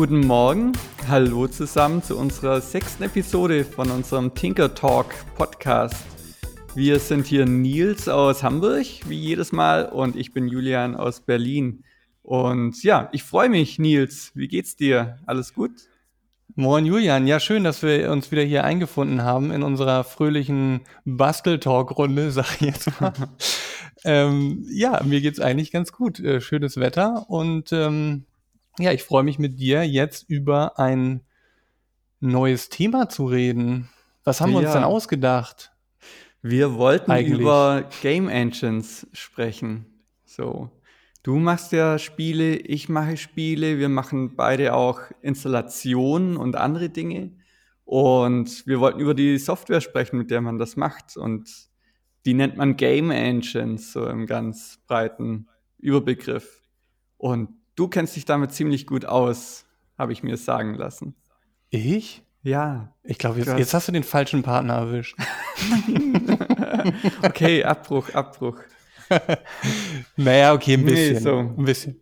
guten Morgen. Hallo zusammen zu unserer sechsten Episode von unserem Tinker Talk Podcast. Wir sind hier Nils aus Hamburg, wie jedes Mal, und ich bin Julian aus Berlin. Und ja, ich freue mich, Nils. Wie geht's dir? Alles gut? Moin Julian, ja schön, dass wir uns wieder hier eingefunden haben in unserer fröhlichen Bastel-Talk-Runde, sag ich jetzt mal. ähm, ja, mir geht's eigentlich ganz gut. Äh, schönes Wetter und ähm, ja, ich freue mich mit dir jetzt über ein neues Thema zu reden. Was haben wir uns denn ausgedacht? Wir wollten Eigentlich. über Game Engines sprechen. So. Du machst ja Spiele, ich mache Spiele, wir machen beide auch Installationen und andere Dinge. Und wir wollten über die Software sprechen, mit der man das macht. Und die nennt man Game Engines, so im ganz breiten Überbegriff. Und du kennst dich damit ziemlich gut aus, habe ich mir sagen lassen. Ich? Ja. Ich glaube, jetzt, jetzt hast du den falschen Partner erwischt. okay, Abbruch, Abbruch. naja, okay, ein bisschen. Nee, so. Ein bisschen.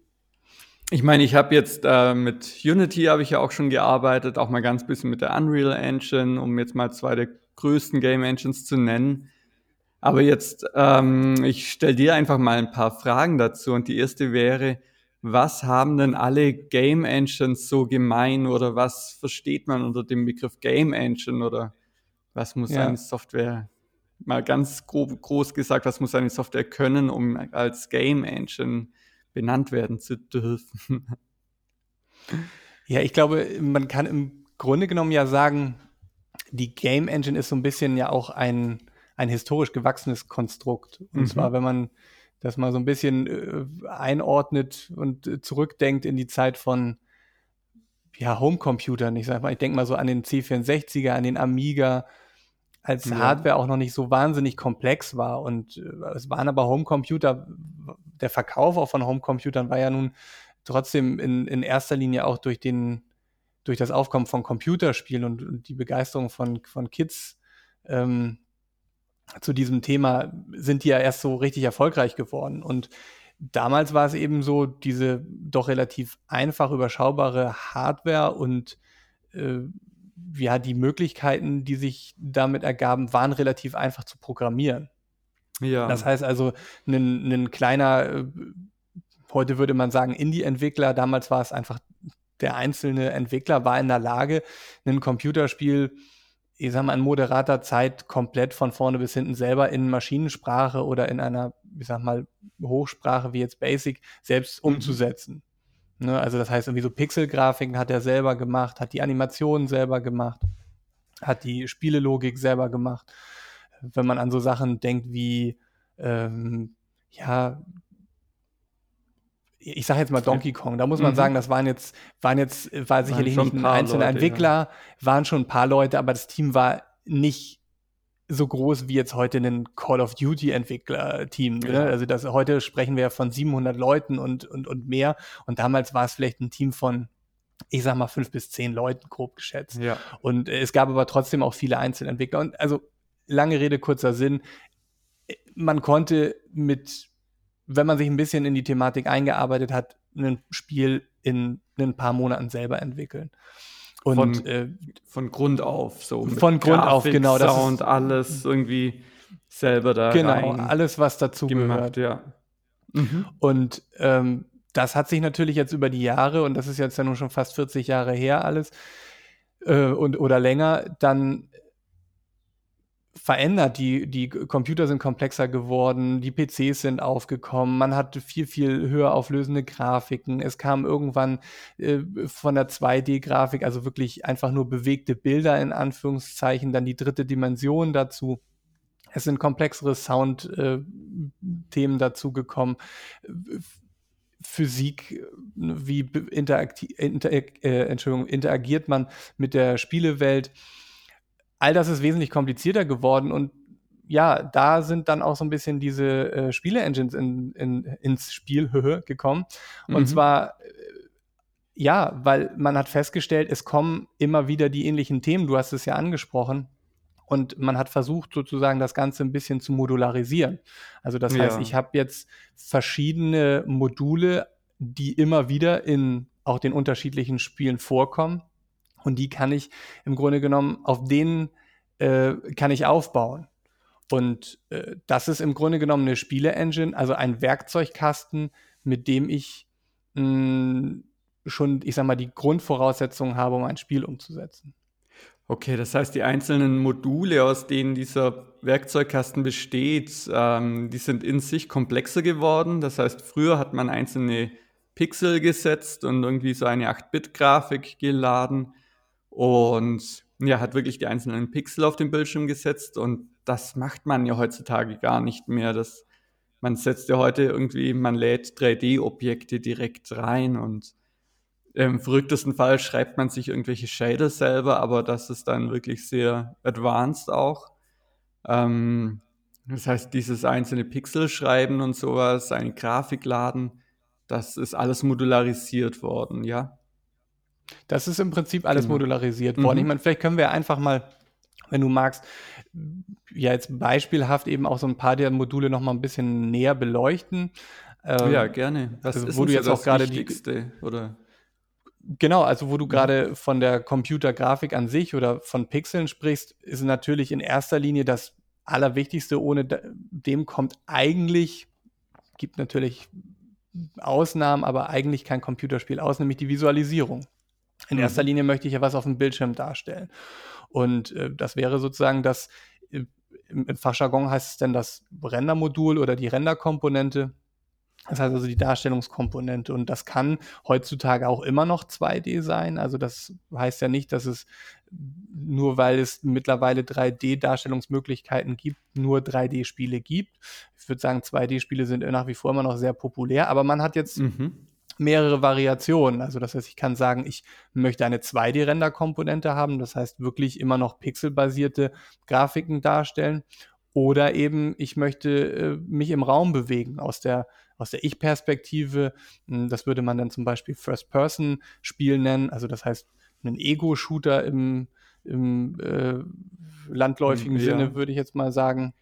Ich meine, ich habe jetzt äh, mit Unity habe ich ja auch schon gearbeitet, auch mal ganz bisschen mit der Unreal Engine, um jetzt mal zwei der größten Game Engines zu nennen. Aber jetzt, ähm, ich stelle dir einfach mal ein paar Fragen dazu. Und die erste wäre, was haben denn alle Game Engines so gemein oder was versteht man unter dem Begriff Game Engine oder was muss ja. eine Software mal ganz grob, groß gesagt, was muss eine Software können, um als Game Engine benannt werden zu dürfen? Ja, ich glaube, man kann im Grunde genommen ja sagen, die Game Engine ist so ein bisschen ja auch ein, ein historisch gewachsenes Konstrukt. Und mhm. zwar, wenn man das mal so ein bisschen äh, einordnet und äh, zurückdenkt in die Zeit von ja, Homecomputern. Ich sag mal, ich denke mal so an den C64er, an den Amiga, als ja. Hardware auch noch nicht so wahnsinnig komplex war. Und äh, es waren aber Homecomputer, der Verkauf auch von Homecomputern war ja nun trotzdem in, in erster Linie auch durch den, durch das Aufkommen von Computerspielen und, und die Begeisterung von, von Kids ähm, zu diesem Thema sind die ja erst so richtig erfolgreich geworden. Und damals war es eben so, diese doch relativ einfach überschaubare Hardware und äh, ja, die Möglichkeiten, die sich damit ergaben, waren relativ einfach zu programmieren. Ja. Das heißt also, ein, ein kleiner, äh, heute würde man sagen, Indie-Entwickler, damals war es einfach, der einzelne Entwickler war in der Lage, ein Computerspiel, ich sag mal, in moderater Zeit komplett von vorne bis hinten selber in Maschinensprache oder in einer, ich sag mal, Hochsprache wie jetzt Basic selbst mhm. umzusetzen. Ne, also das heißt, irgendwie so Pixelgrafiken hat er selber gemacht, hat die Animationen selber gemacht, hat die Spielelogik selber gemacht. Wenn man an so Sachen denkt wie, ähm, ja, ich sage jetzt mal Donkey Kong, da muss man mhm. sagen, das waren jetzt, waren jetzt, war sicherlich nicht ein einzelner Leute, Entwickler, ja. waren schon ein paar Leute, aber das Team war nicht so groß wie jetzt heute ein Call of Duty Entwickler-Team. Ne? Also das, heute sprechen wir ja von 700 Leuten und, und, und mehr. Und damals war es vielleicht ein Team von, ich sag mal, fünf bis zehn Leuten grob geschätzt. Ja. Und es gab aber trotzdem auch viele Einzelentwickler. Und also lange Rede, kurzer Sinn. Man konnte mit, wenn man sich ein bisschen in die Thematik eingearbeitet hat, ein Spiel in ein paar Monaten selber entwickeln. Und, von, äh, von Grund auf, so. Von Grund Grafik, auf, genau. Das Sound, alles irgendwie selber da Genau, alles, was dazu gemacht, gehört. Ja. Mhm. Und ähm, das hat sich natürlich jetzt über die Jahre, und das ist jetzt ja nun schon fast 40 Jahre her alles, äh, und, oder länger, dann verändert. Die, die Computer sind komplexer geworden, die PCs sind aufgekommen, man hat viel, viel höher auflösende Grafiken. Es kam irgendwann äh, von der 2D-Grafik, also wirklich einfach nur bewegte Bilder in Anführungszeichen, dann die dritte Dimension dazu. Es sind komplexere Sound-Themen äh, dazu gekommen. Physik, wie interakti inter äh, Entschuldigung, interagiert man mit der Spielewelt all das ist wesentlich komplizierter geworden und ja, da sind dann auch so ein bisschen diese äh, Spiele-Engines in, in, ins Spiel gekommen. Und mhm. zwar, äh, ja, weil man hat festgestellt, es kommen immer wieder die ähnlichen Themen. Du hast es ja angesprochen. Und man hat versucht, sozusagen das Ganze ein bisschen zu modularisieren. Also das heißt, ich habe jetzt verschiedene Module, die immer wieder in auch den unterschiedlichen Spielen vorkommen. Und die kann ich im Grunde genommen, auf denen äh, kann ich aufbauen. Und äh, das ist im Grunde genommen eine Spiele-Engine, also ein Werkzeugkasten, mit dem ich mh, hm, schon, ich sag mal, die Grundvoraussetzungen habe, um ein Spiel umzusetzen. Okay, das heißt, die einzelnen Module, aus denen dieser Werkzeugkasten besteht, ähm, die sind in sich komplexer geworden. Das heißt, früher hat man einzelne Pixel gesetzt und irgendwie so eine 8-Bit-Grafik geladen und ja, hat wirklich die einzelnen Pixel auf den Bildschirm gesetzt und das macht man ja heutzutage gar nicht mehr. Das, man setzt ja heute irgendwie, man lädt 3D-Objekte direkt rein und im verrücktesten Fall schreibt man sich irgendwelche Shader selber, aber das ist dann wirklich sehr advanced auch. Ähm, das heißt, dieses einzelne Pixel schreiben und sowas, eine Grafik laden, das ist alles modularisiert worden, ja. Das ist im Prinzip alles genau. modularisiert worden. Mhm. Ich meine, vielleicht können wir einfach mal, wenn du magst, ja jetzt beispielhaft eben auch so ein paar der Module noch mal ein bisschen näher beleuchten. Ähm, ja, gerne. Was also, wo du jetzt auch gerade die oder Genau, also wo du mhm. gerade von der Computergrafik an sich oder von Pixeln sprichst, ist natürlich in erster Linie das Allerwichtigste. Ohne dem kommt eigentlich, gibt natürlich Ausnahmen, aber eigentlich kein Computerspiel aus, nämlich die Visualisierung. In mhm. erster Linie möchte ich ja was auf dem Bildschirm darstellen. Und äh, das wäre sozusagen das, äh, im Fachjargon heißt es denn das Rendermodul oder die Renderkomponente. Das heißt also die Darstellungskomponente. Und das kann heutzutage auch immer noch 2D sein. Also das heißt ja nicht, dass es nur weil es mittlerweile 3D-Darstellungsmöglichkeiten gibt, nur 3D-Spiele gibt. Ich würde sagen, 2D-Spiele sind nach wie vor immer noch sehr populär, aber man hat jetzt mhm. Mehrere Variationen. Also das heißt, ich kann sagen, ich möchte eine 2D-Render-Komponente haben, das heißt wirklich immer noch pixelbasierte Grafiken darstellen. Oder eben, ich möchte äh, mich im Raum bewegen aus der aus der Ich-Perspektive. Hm, das würde man dann zum Beispiel First-Person-Spiel nennen. Also das heißt, einen Ego-Shooter im, im äh, landläufigen ja. Sinne, würde ich jetzt mal sagen.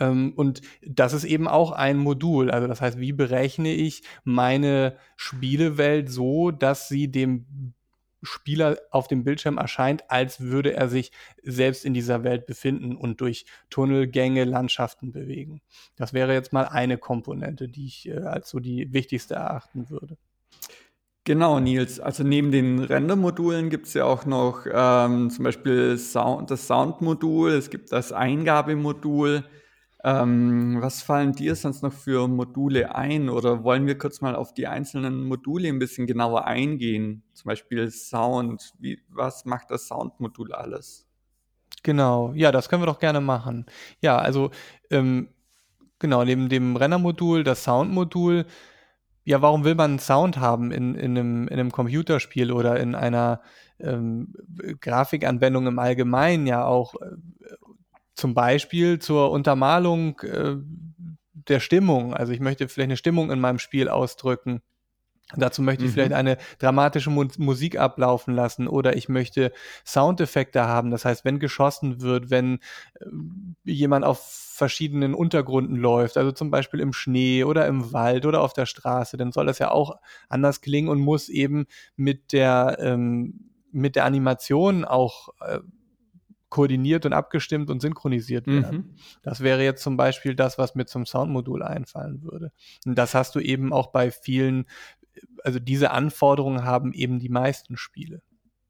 Ähm, und das ist eben auch ein Modul. Also das heißt, wie berechne ich meine Spielewelt so, dass sie dem Spieler auf dem Bildschirm erscheint, als würde er sich selbst in dieser Welt befinden und durch Tunnelgänge, Landschaften bewegen. Das wäre jetzt mal eine Komponente, die ich äh, als so die wichtigste erachten würde. Genau, Nils. Also neben den Render-Modulen gibt es ja auch noch ähm, zum Beispiel Sound, das Sound-Modul, es gibt das Eingabemodul, ähm, was fallen dir sonst noch für Module ein oder wollen wir kurz mal auf die einzelnen Module ein bisschen genauer eingehen? Zum Beispiel Sound. Wie, was macht das Soundmodul alles? Genau, ja, das können wir doch gerne machen. Ja, also ähm, genau, neben dem Rennermodul, das Soundmodul, ja, warum will man Sound haben in, in, einem, in einem Computerspiel oder in einer ähm, Grafikanwendung im Allgemeinen ja auch äh, zum Beispiel zur Untermalung äh, der Stimmung. Also ich möchte vielleicht eine Stimmung in meinem Spiel ausdrücken. Dazu möchte ich mhm. vielleicht eine dramatische Mu Musik ablaufen lassen oder ich möchte Soundeffekte haben. Das heißt, wenn geschossen wird, wenn äh, jemand auf verschiedenen Untergründen läuft, also zum Beispiel im Schnee oder im Wald oder auf der Straße, dann soll das ja auch anders klingen und muss eben mit der ähm, mit der Animation auch äh, koordiniert und abgestimmt und synchronisiert werden. Mhm. Das wäre jetzt zum Beispiel das, was mir zum Soundmodul einfallen würde. Und das hast du eben auch bei vielen, also diese Anforderungen haben eben die meisten Spiele.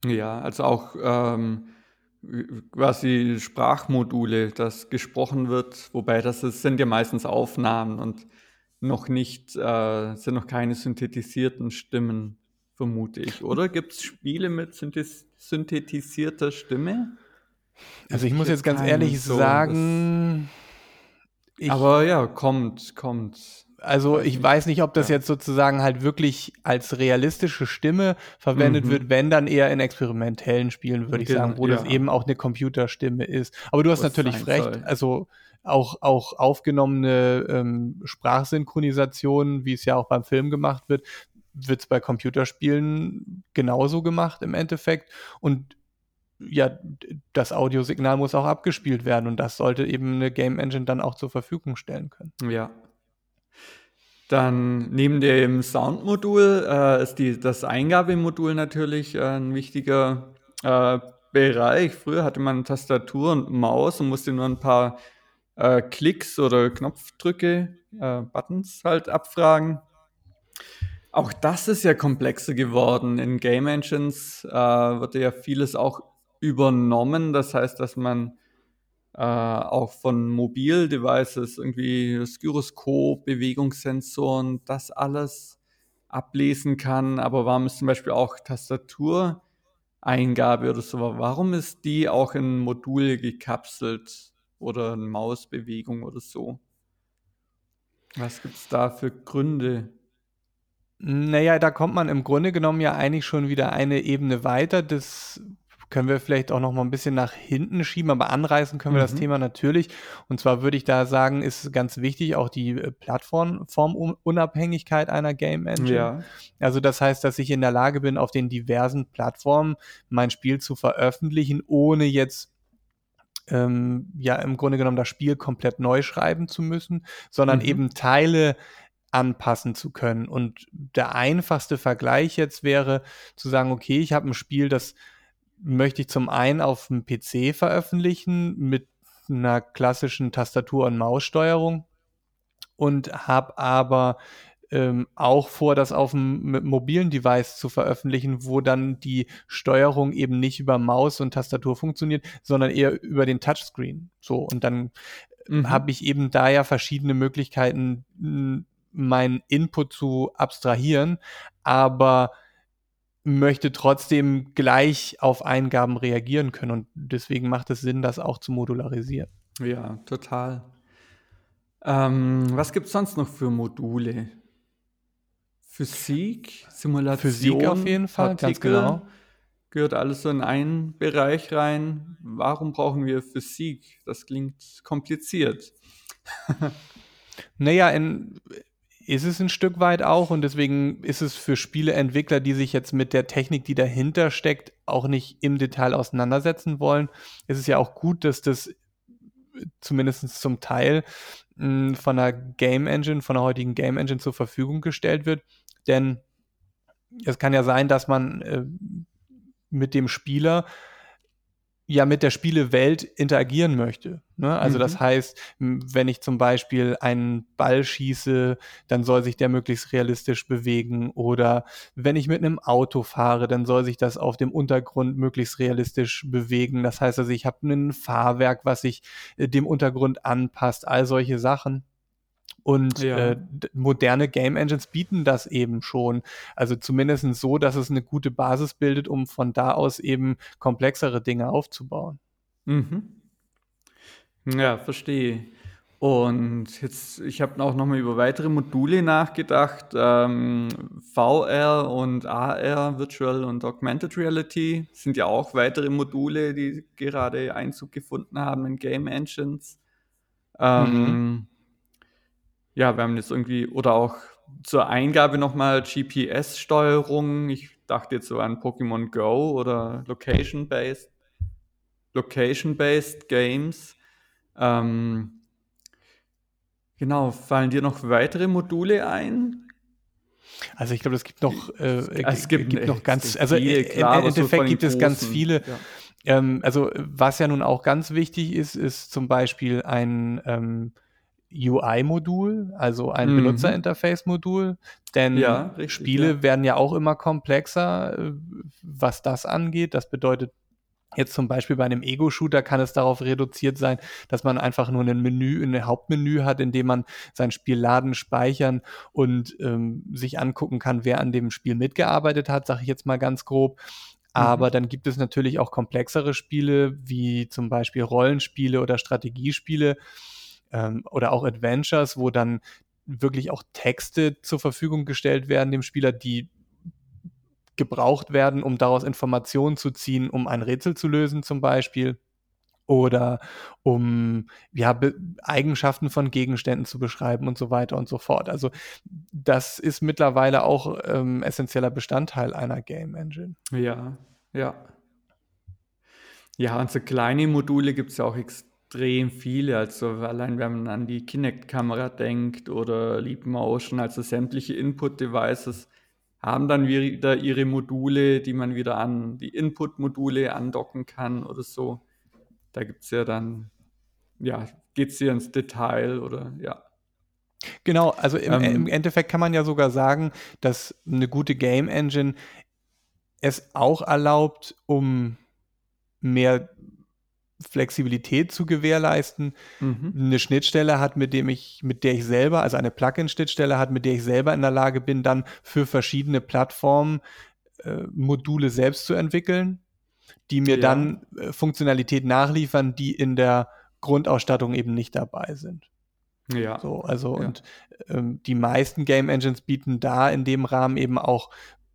Ja, also auch ähm, quasi Sprachmodule, das gesprochen wird, wobei das ist, sind ja meistens Aufnahmen und noch nicht, äh, sind noch keine synthetisierten Stimmen, vermute ich. Oder gibt es Spiele mit synthetisierter Stimme? Also ich muss jetzt ganz ehrlich so, sagen. Ich, aber ja, kommt, kommt. Also ich weiß nicht, ob das ja. jetzt sozusagen halt wirklich als realistische Stimme verwendet mhm. wird, wenn dann eher in experimentellen Spielen, würde ich sagen, wo ja. das eben auch eine Computerstimme ist. Aber du hast Was natürlich recht. Soll. Also auch, auch aufgenommene ähm, Sprachsynchronisationen, wie es ja auch beim Film gemacht wird, wird es bei Computerspielen genauso gemacht im Endeffekt. Und ja, das Audiosignal muss auch abgespielt werden und das sollte eben eine Game Engine dann auch zur Verfügung stellen können. Ja. Dann neben dem Soundmodul äh, ist die, das Eingabemodul natürlich äh, ein wichtiger äh, Bereich. Früher hatte man Tastatur und Maus und musste nur ein paar äh, Klicks oder Knopfdrücke, äh, Buttons halt abfragen. Auch das ist ja komplexer geworden. In Game Engines äh, wird ja vieles auch übernommen. Das heißt, dass man äh, auch von Mobildevices, irgendwie Gyroskop, Bewegungssensoren, das alles ablesen kann. Aber warum ist zum Beispiel auch Tastatureingabe oder so? Warum ist die auch in Module gekapselt oder eine Mausbewegung oder so? Was gibt es da für Gründe? Naja, da kommt man im Grunde genommen ja eigentlich schon wieder eine Ebene weiter. Das können wir vielleicht auch noch mal ein bisschen nach hinten schieben, aber anreißen können wir mhm. das Thema natürlich. Und zwar würde ich da sagen, ist ganz wichtig auch die äh, Plattformunabhängigkeit einer Game Engine. Ja. Also das heißt, dass ich in der Lage bin, auf den diversen Plattformen mein Spiel zu veröffentlichen, ohne jetzt ähm, ja im Grunde genommen das Spiel komplett neu schreiben zu müssen, sondern mhm. eben Teile anpassen zu können. Und der einfachste Vergleich jetzt wäre zu sagen, okay, ich habe ein Spiel, das möchte ich zum einen auf dem PC veröffentlichen mit einer klassischen Tastatur- und Maussteuerung und habe aber ähm, auch vor, das auf einem mobilen Device zu veröffentlichen, wo dann die Steuerung eben nicht über Maus und Tastatur funktioniert, sondern eher über den Touchscreen. So, und dann mhm. habe ich eben da ja verschiedene Möglichkeiten, meinen Input zu abstrahieren, aber möchte trotzdem gleich auf Eingaben reagieren können. Und deswegen macht es Sinn, das auch zu modularisieren. Ja, total. Ähm, was gibt es sonst noch für Module? Physik, Simulation, Physik auf jeden Fall, Partikel, ganz genau. Gehört alles so in einen Bereich rein. Warum brauchen wir Physik? Das klingt kompliziert. naja, in, ist es ein Stück weit auch und deswegen ist es für Spieleentwickler, die sich jetzt mit der Technik, die dahinter steckt, auch nicht im Detail auseinandersetzen wollen. Es ist ja auch gut, dass das zumindest zum Teil mh, von der Game Engine, von der heutigen Game Engine zur Verfügung gestellt wird, denn es kann ja sein, dass man äh, mit dem Spieler ja mit der Spielewelt interagieren möchte. Ne? Also mhm. das heißt, wenn ich zum Beispiel einen Ball schieße, dann soll sich der möglichst realistisch bewegen. Oder wenn ich mit einem Auto fahre, dann soll sich das auf dem Untergrund möglichst realistisch bewegen. Das heißt also, ich habe ein Fahrwerk, was sich äh, dem Untergrund anpasst, all solche Sachen. Und ja. äh, moderne Game Engines bieten das eben schon. Also zumindest so, dass es eine gute Basis bildet, um von da aus eben komplexere Dinge aufzubauen. Mhm. Ja, verstehe. Und jetzt, ich habe auch nochmal über weitere Module nachgedacht. Ähm, VR und AR, Virtual und Augmented Reality, sind ja auch weitere Module, die gerade Einzug gefunden haben in Game Engines. Ähm, mhm ja, wir haben jetzt irgendwie, oder auch zur Eingabe nochmal GPS-Steuerung. Ich dachte jetzt so an Pokémon Go oder Location-Based, Location-Based Games. Ähm, genau, fallen dir noch weitere Module ein? Also ich glaube, es gibt noch, äh, es gibt, gibt noch ganz, also viel, klar, im Endeffekt gibt es ganz viele. Ja. Ähm, also was ja nun auch ganz wichtig ist, ist zum Beispiel ein ähm, UI-Modul, also ein mhm. Benutzerinterface-Modul, denn ja, richtig, Spiele ja. werden ja auch immer komplexer, äh, was das angeht. Das bedeutet, Jetzt zum Beispiel bei einem Ego-Shooter kann es darauf reduziert sein, dass man einfach nur ein Menü, ein Hauptmenü hat, in dem man sein Spiel laden, speichern und ähm, sich angucken kann, wer an dem Spiel mitgearbeitet hat, sage ich jetzt mal ganz grob. Aber mhm. dann gibt es natürlich auch komplexere Spiele, wie zum Beispiel Rollenspiele oder Strategiespiele, ähm, oder auch Adventures, wo dann wirklich auch Texte zur Verfügung gestellt werden dem Spieler, die gebraucht werden, um daraus Informationen zu ziehen, um ein Rätsel zu lösen zum Beispiel oder um ja, Eigenschaften von Gegenständen zu beschreiben und so weiter und so fort. Also das ist mittlerweile auch ähm, essentieller Bestandteil einer Game Engine. Ja, ja. Ja, und so kleine Module gibt es ja auch extrem extrem viele. Also allein wenn man an die Kinect-Kamera denkt oder Leap Motion, also sämtliche Input-Devices haben dann wieder ihre Module, die man wieder an die Input-Module andocken kann oder so. Da gibt es ja dann, ja, geht es hier ins Detail oder ja. Genau, also im, ähm, im, Endeffekt kann man ja sogar sagen, dass eine gute Game Engine es auch erlaubt, um mehr Flexibilität zu gewährleisten, mhm. eine Schnittstelle hat, mit dem ich, mit der ich selber, also eine Plugin-Schnittstelle hat, mit der ich selber in der Lage bin, dann für verschiedene Plattformen äh, Module selbst zu entwickeln, die mir ja. dann äh, Funktionalität nachliefern, die in der Grundausstattung eben nicht dabei sind. Ja. So, also ja. und ähm, die meisten Game Engines bieten da in dem Rahmen eben auch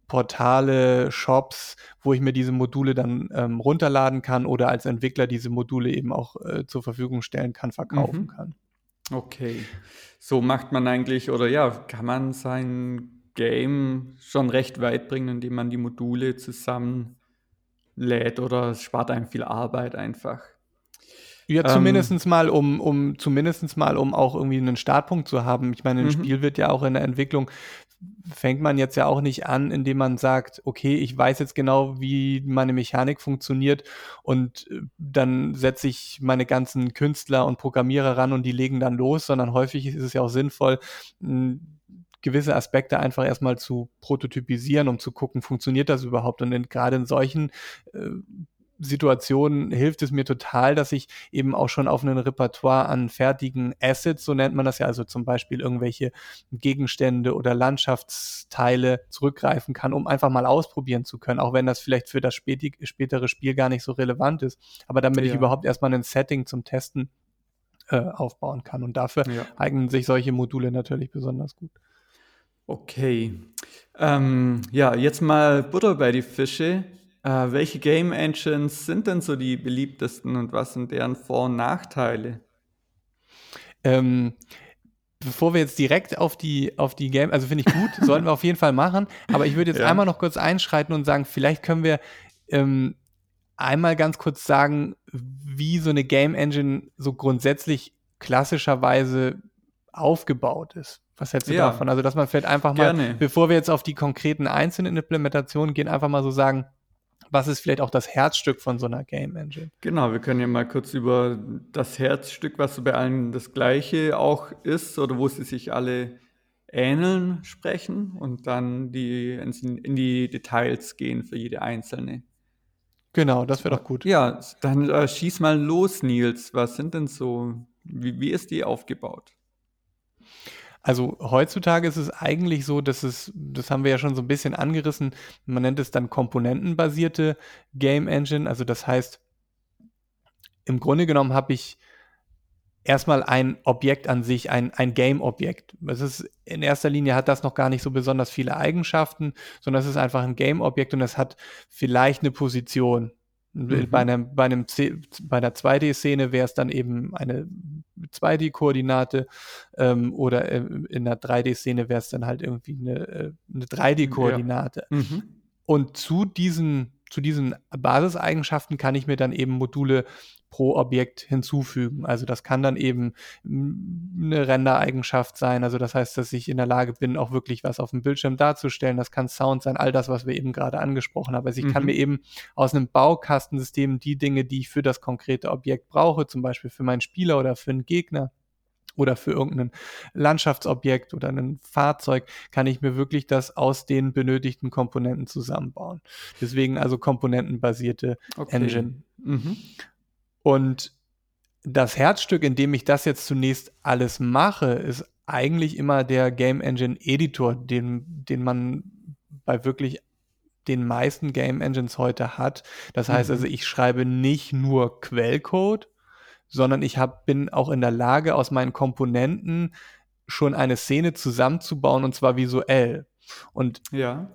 Portale, Shops, wo ich mir diese Module dann ähm, runterladen kann oder als Entwickler diese Module eben auch äh, zur Verfügung stellen kann, verkaufen mhm. kann. Okay. So macht man eigentlich, oder ja, kann man sein Game schon recht weit bringen, indem man die Module zusammen lädt oder es spart einem viel Arbeit einfach. Ja, zumindest ähm, mal, um, um zumindest mal, um auch irgendwie einen Startpunkt zu haben. Ich meine, ein mhm. Spiel wird ja auch in der Entwicklung fängt man jetzt ja auch nicht an, indem man sagt, okay, ich weiß jetzt genau, wie meine Mechanik funktioniert und äh, dann setze ich meine ganzen Künstler und Programmierer ran und die legen dann los, sondern häufig ist es ja auch sinnvoll, gewisse Aspekte einfach erstmal zu prototypisieren, um zu gucken, funktioniert das überhaupt? Und in, gerade in solchen äh, Situationen hilft es mir total, dass ich eben auch schon auf ein Repertoire an fertigen Assets, so nennt man das ja, also zum Beispiel irgendwelche Gegenstände oder Landschaftsteile zurückgreifen kann, um einfach mal ausprobieren zu können, auch wenn das vielleicht für das spätere Spiel gar nicht so relevant ist. Aber damit ja. ich überhaupt erstmal ein Setting zum Testen äh, aufbauen kann. Und dafür ja. eignen sich solche Module natürlich besonders gut. Okay. Ähm, ja, jetzt mal Butter bei die Fische. Äh, welche Game Engines sind denn so die beliebtesten und was sind deren Vor- und Nachteile? Ähm, bevor wir jetzt direkt auf die, auf die Game, also finde ich gut, sollten wir auf jeden Fall machen, aber ich würde jetzt ja. einmal noch kurz einschreiten und sagen, vielleicht können wir ähm, einmal ganz kurz sagen, wie so eine Game Engine so grundsätzlich klassischerweise aufgebaut ist. Was hältst du ja. davon? Also, dass man vielleicht einfach mal, Gerne. bevor wir jetzt auf die konkreten einzelnen Implementationen gehen, einfach mal so sagen, was ist vielleicht auch das Herzstück von so einer Game Engine? Genau, wir können ja mal kurz über das Herzstück, was so bei allen das gleiche auch ist oder wo sie sich alle ähneln, sprechen und dann die, in die Details gehen für jede einzelne. Genau, das wäre doch gut. Ja, dann äh, schieß mal los, Nils. Was sind denn so, wie, wie ist die aufgebaut? Also heutzutage ist es eigentlich so, dass es, das haben wir ja schon so ein bisschen angerissen, man nennt es dann komponentenbasierte Game Engine. Also das heißt, im Grunde genommen habe ich erstmal ein Objekt an sich, ein, ein Game-Objekt. Es ist in erster Linie hat das noch gar nicht so besonders viele Eigenschaften, sondern es ist einfach ein Game-Objekt und es hat vielleicht eine Position. Mhm. Bei, einem, bei, einem C, bei einer 2D-Szene wäre es dann eben eine 2D-Koordinate ähm, oder äh, in einer 3D-Szene wäre es dann halt irgendwie eine, äh, eine 3D-Koordinate. Ja. Mhm. Und zu diesen, zu diesen Basiseigenschaften kann ich mir dann eben Module pro Objekt hinzufügen. Also das kann dann eben eine Rendereigenschaft sein. Also das heißt, dass ich in der Lage bin, auch wirklich was auf dem Bildschirm darzustellen. Das kann Sound sein, all das, was wir eben gerade angesprochen haben. Also ich mhm. kann mir eben aus einem Baukastensystem die Dinge, die ich für das konkrete Objekt brauche, zum Beispiel für meinen Spieler oder für einen Gegner, oder für irgendein Landschaftsobjekt oder ein Fahrzeug kann ich mir wirklich das aus den benötigten Komponenten zusammenbauen. Deswegen also komponentenbasierte okay. Engine. Mhm. Und das Herzstück, in dem ich das jetzt zunächst alles mache, ist eigentlich immer der Game Engine Editor, den, den man bei wirklich den meisten Game Engines heute hat. Das heißt mhm. also, ich schreibe nicht nur Quellcode, sondern ich hab, bin auch in der Lage, aus meinen Komponenten schon eine Szene zusammenzubauen und zwar visuell. Und ja.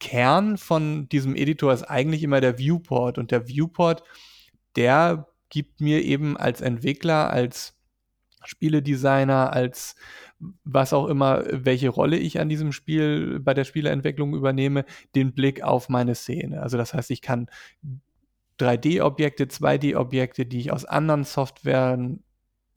Kern von diesem Editor ist eigentlich immer der Viewport und der Viewport, der gibt mir eben als Entwickler, als Spieledesigner, als was auch immer, welche Rolle ich an diesem Spiel bei der Spieleentwicklung übernehme, den Blick auf meine Szene. Also das heißt, ich kann 3D-Objekte, 2D-Objekte, die ich aus anderen Softwaren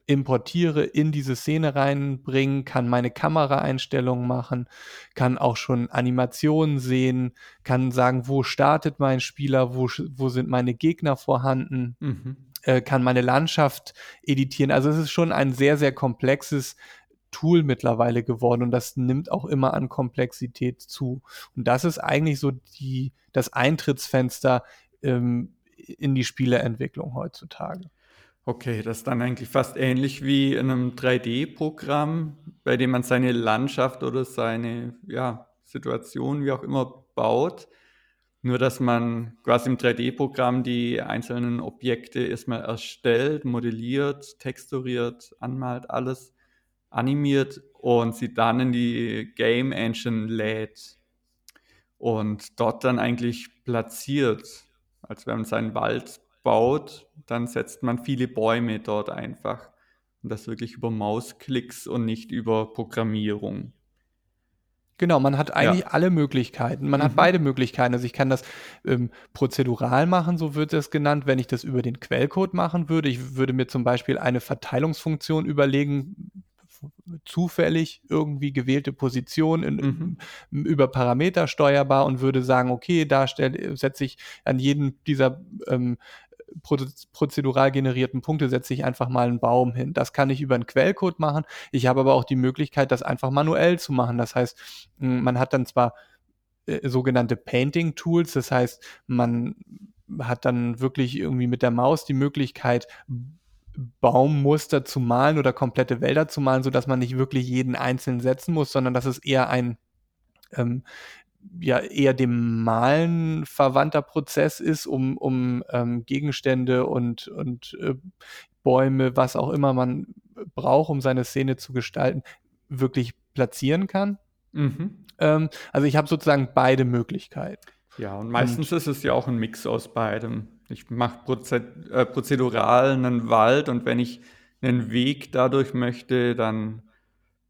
importiere, in diese Szene reinbringen, kann meine Kameraeinstellungen machen, kann auch schon Animationen sehen, kann sagen, wo startet mein Spieler, wo, wo sind meine Gegner vorhanden, mhm. Äh, kann meine Landschaft editieren. Also es ist schon ein sehr, sehr komplexes Tool mittlerweile geworden und das nimmt auch immer an Komplexität zu. Und das ist eigentlich so die, das Eintrittsfenster ähm, in die Spieleentwicklung heutzutage. Okay, das ist dann eigentlich fast ähnlich wie in einem 3D-Programm, bei dem man seine Landschaft oder seine ja, Situation, wie auch immer, baut. Nur, dass man quasi im 3D-Programm die einzelnen Objekte erstmal erstellt, modelliert, texturiert, anmalt, alles animiert und sie dann in die Game Engine lädt und dort dann eigentlich platziert, als wenn man seinen Wald baut, dann setzt man viele Bäume dort einfach. Und das wirklich über Mausklicks und nicht über Programmierung. Genau, man hat eigentlich ja. alle Möglichkeiten. Man mhm. hat beide Möglichkeiten. Also ich kann das ähm, prozedural machen, so wird es genannt, wenn ich das über den Quellcode machen würde. Ich würde mir zum Beispiel eine Verteilungsfunktion überlegen, zufällig irgendwie gewählte Position in, mhm. über Parameter steuerbar und würde sagen, okay, da setze ich an jeden dieser ähm, prozedural generierten Punkte setze ich einfach mal einen Baum hin. Das kann ich über einen Quellcode machen. Ich habe aber auch die Möglichkeit, das einfach manuell zu machen. Das heißt, man hat dann zwar äh, sogenannte Painting Tools, das heißt, man hat dann wirklich irgendwie mit der Maus die Möglichkeit, Baummuster zu malen oder komplette Wälder zu malen, sodass man nicht wirklich jeden einzeln setzen muss, sondern dass es eher ein ähm, ja eher dem Malen verwandter Prozess ist, um, um ähm, Gegenstände und, und äh, Bäume, was auch immer man braucht, um seine Szene zu gestalten, wirklich platzieren kann. Mhm. Ähm, also ich habe sozusagen beide Möglichkeiten. Ja, und meistens und, ist es ja auch ein Mix aus beidem. Ich mache Prozed äh, prozedural einen Wald und wenn ich einen Weg dadurch möchte, dann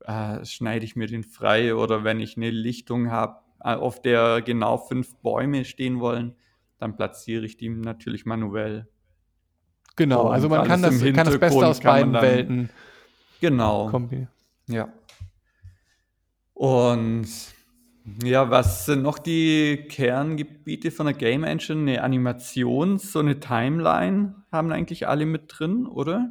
äh, schneide ich mir den frei oder wenn ich eine Lichtung habe, auf der genau fünf Bäume stehen wollen, dann platziere ich die natürlich manuell. Genau, Und also man kann das, kann das Beste aus beiden dann, Welten. Genau. Kombi. Ja. Und ja, was sind noch die Kerngebiete von der Game Engine? Eine Animation, so eine Timeline haben eigentlich alle mit drin, oder?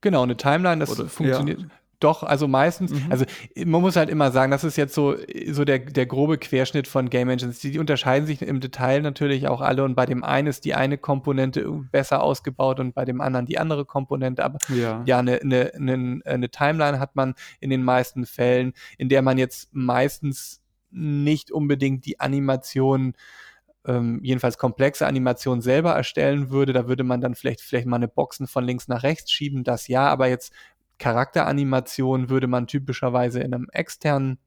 Genau, eine Timeline, das oder, funktioniert. Ja. Doch, also meistens, mhm. also man muss halt immer sagen, das ist jetzt so, so der, der grobe Querschnitt von Game Engines. Die, die, unterscheiden sich im Detail natürlich auch alle und bei dem einen ist die eine Komponente besser ausgebaut und bei dem anderen die andere Komponente. Aber ja, ja eine, eine, eine, eine Timeline hat man in den meisten Fällen, in der man jetzt meistens nicht unbedingt die Animation ähm, jedenfalls komplexe Animation selber erstellen würde. Da würde man dann vielleicht, vielleicht mal eine Boxen von links nach rechts schieben, das ja, aber jetzt Charakteranimation würde man typischerweise in einem externen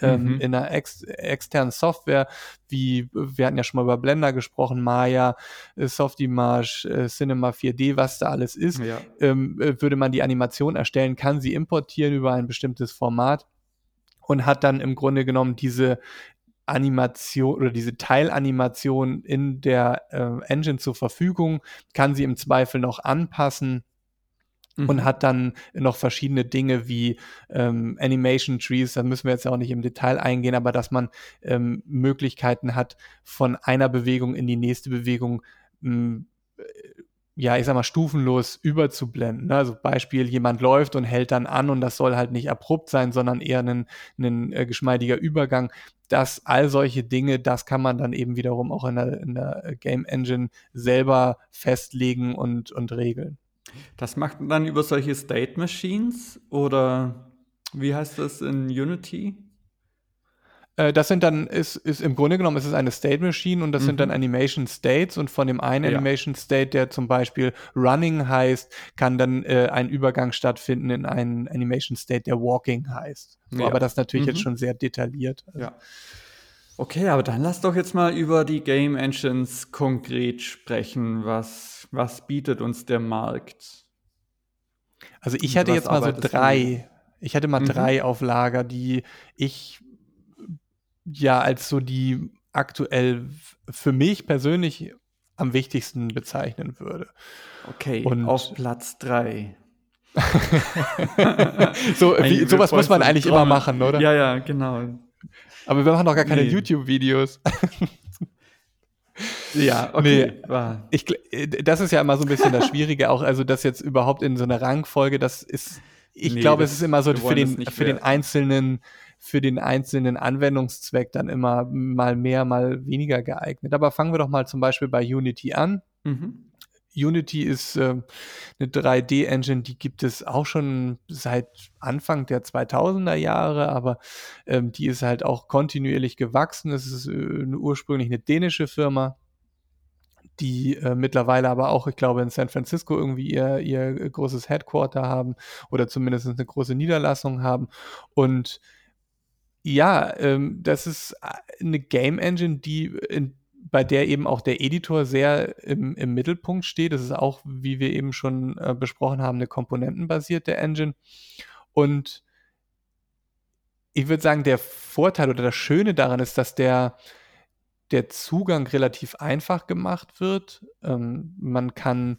ähm, mhm. in einer ex externen Software, wie wir hatten ja schon mal über Blender gesprochen, Maya, äh, Softimage, äh, Cinema 4D, was da alles ist, ja. ähm, äh, würde man die Animation erstellen, kann sie importieren über ein bestimmtes Format und hat dann im Grunde genommen diese Animation oder diese Teilanimation in der Engine zur Verfügung, kann sie im Zweifel noch anpassen mhm. und hat dann noch verschiedene Dinge wie ähm, Animation Trees, da müssen wir jetzt auch nicht im Detail eingehen, aber dass man ähm, Möglichkeiten hat, von einer Bewegung in die nächste Bewegung ähm, ja, ich sag mal, stufenlos überzublenden. Also Beispiel, jemand läuft und hält dann an und das soll halt nicht abrupt sein, sondern eher ein, ein äh, geschmeidiger Übergang. Das, all solche Dinge, das kann man dann eben wiederum auch in der, in der Game Engine selber festlegen und, und regeln. Das macht man dann über solche State Machines oder wie heißt das in Unity? Äh, das sind dann, ist, ist im Grunde genommen, ist es eine State Machine und das mhm. sind dann mhm. Animation States und von dem einen ja. Animation State, der zum Beispiel Running heißt, kann dann äh, ein Übergang stattfinden in einen Animation State, der Walking heißt. So, ja. Aber das ist natürlich mhm. jetzt schon sehr detailliert. Also. Ja. Okay, aber dann lass doch jetzt mal über die Game Engines konkret sprechen. Was, was bietet uns der Markt? Also ich hatte jetzt mal so drei, ich hatte mal mhm. drei auf Lager, die ich ja als so die aktuell für mich persönlich am wichtigsten bezeichnen würde. Okay, und auf Platz 3. so, wie, sowas muss man eigentlich immer machen, oder? Ja, ja, genau. Aber wir machen doch gar keine nee. YouTube-Videos. ja, okay. Nee, ich, das ist ja immer so ein bisschen das Schwierige, auch also das jetzt überhaupt in so einer Rangfolge, das ist, ich nee, glaube, es ist immer so für den, für den einzelnen, für den einzelnen Anwendungszweck dann immer mal mehr, mal weniger geeignet. Aber fangen wir doch mal zum Beispiel bei Unity an. Mhm. Unity ist äh, eine 3D-Engine, die gibt es auch schon seit Anfang der 2000er Jahre, aber ähm, die ist halt auch kontinuierlich gewachsen. Es ist äh, ursprünglich eine dänische Firma, die äh, mittlerweile aber auch, ich glaube, in San Francisco irgendwie ihr, ihr großes Headquarter haben oder zumindest eine große Niederlassung haben. Und ja, ähm, das ist äh, eine Game Engine, die in bei der eben auch der Editor sehr im, im Mittelpunkt steht. Das ist auch, wie wir eben schon äh, besprochen haben, eine komponentenbasierte Engine. Und ich würde sagen, der Vorteil oder das Schöne daran ist, dass der, der Zugang relativ einfach gemacht wird. Ähm, man kann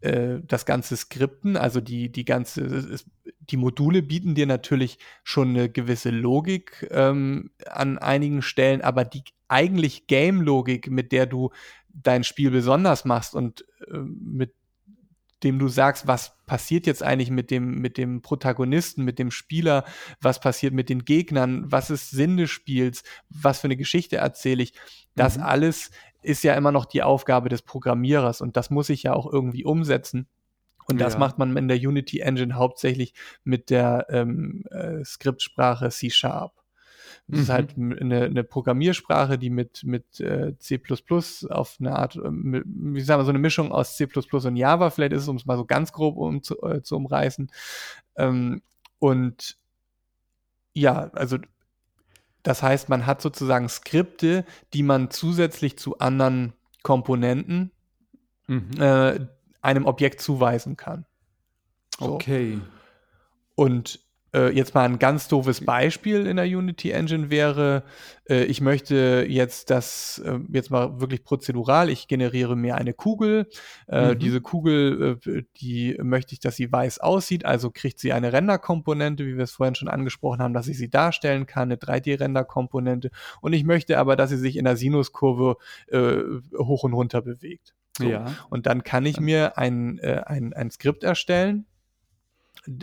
äh, das ganze Skripten, also die, die ganze, die Module bieten dir natürlich schon eine gewisse Logik ähm, an einigen Stellen, aber die eigentlich Game-Logik, mit der du dein Spiel besonders machst und äh, mit dem du sagst, was passiert jetzt eigentlich mit dem, mit dem Protagonisten, mit dem Spieler, was passiert mit den Gegnern, was ist Sinn des Spiels, was für eine Geschichte erzähle ich. Das mhm. alles ist ja immer noch die Aufgabe des Programmierers und das muss ich ja auch irgendwie umsetzen. Und das ja. macht man in der Unity Engine hauptsächlich mit der ähm, äh, Skriptsprache C Sharp. Das mhm. ist halt eine, eine, Programmiersprache, die mit, mit äh, C auf eine Art, äh, mit, wie sagen wir, so eine Mischung aus C und Java vielleicht ist, um es mal so ganz grob um, zu, äh, zu umreißen. Ähm, und ja, also das heißt, man hat sozusagen Skripte, die man zusätzlich zu anderen Komponenten mhm. äh, einem Objekt zuweisen kann. So. Okay. Und äh, jetzt mal ein ganz doofes Beispiel in der Unity Engine wäre, äh, ich möchte jetzt das, äh, jetzt mal wirklich prozedural, ich generiere mir eine Kugel. Äh, mhm. Diese Kugel, äh, die möchte ich, dass sie weiß aussieht, also kriegt sie eine Renderkomponente, wie wir es vorhin schon angesprochen haben, dass ich sie darstellen kann, eine 3D-Renderkomponente. Und ich möchte aber, dass sie sich in der Sinuskurve äh, hoch und runter bewegt. So. Ja. Und dann kann ich mir ein, ein, ein Skript erstellen,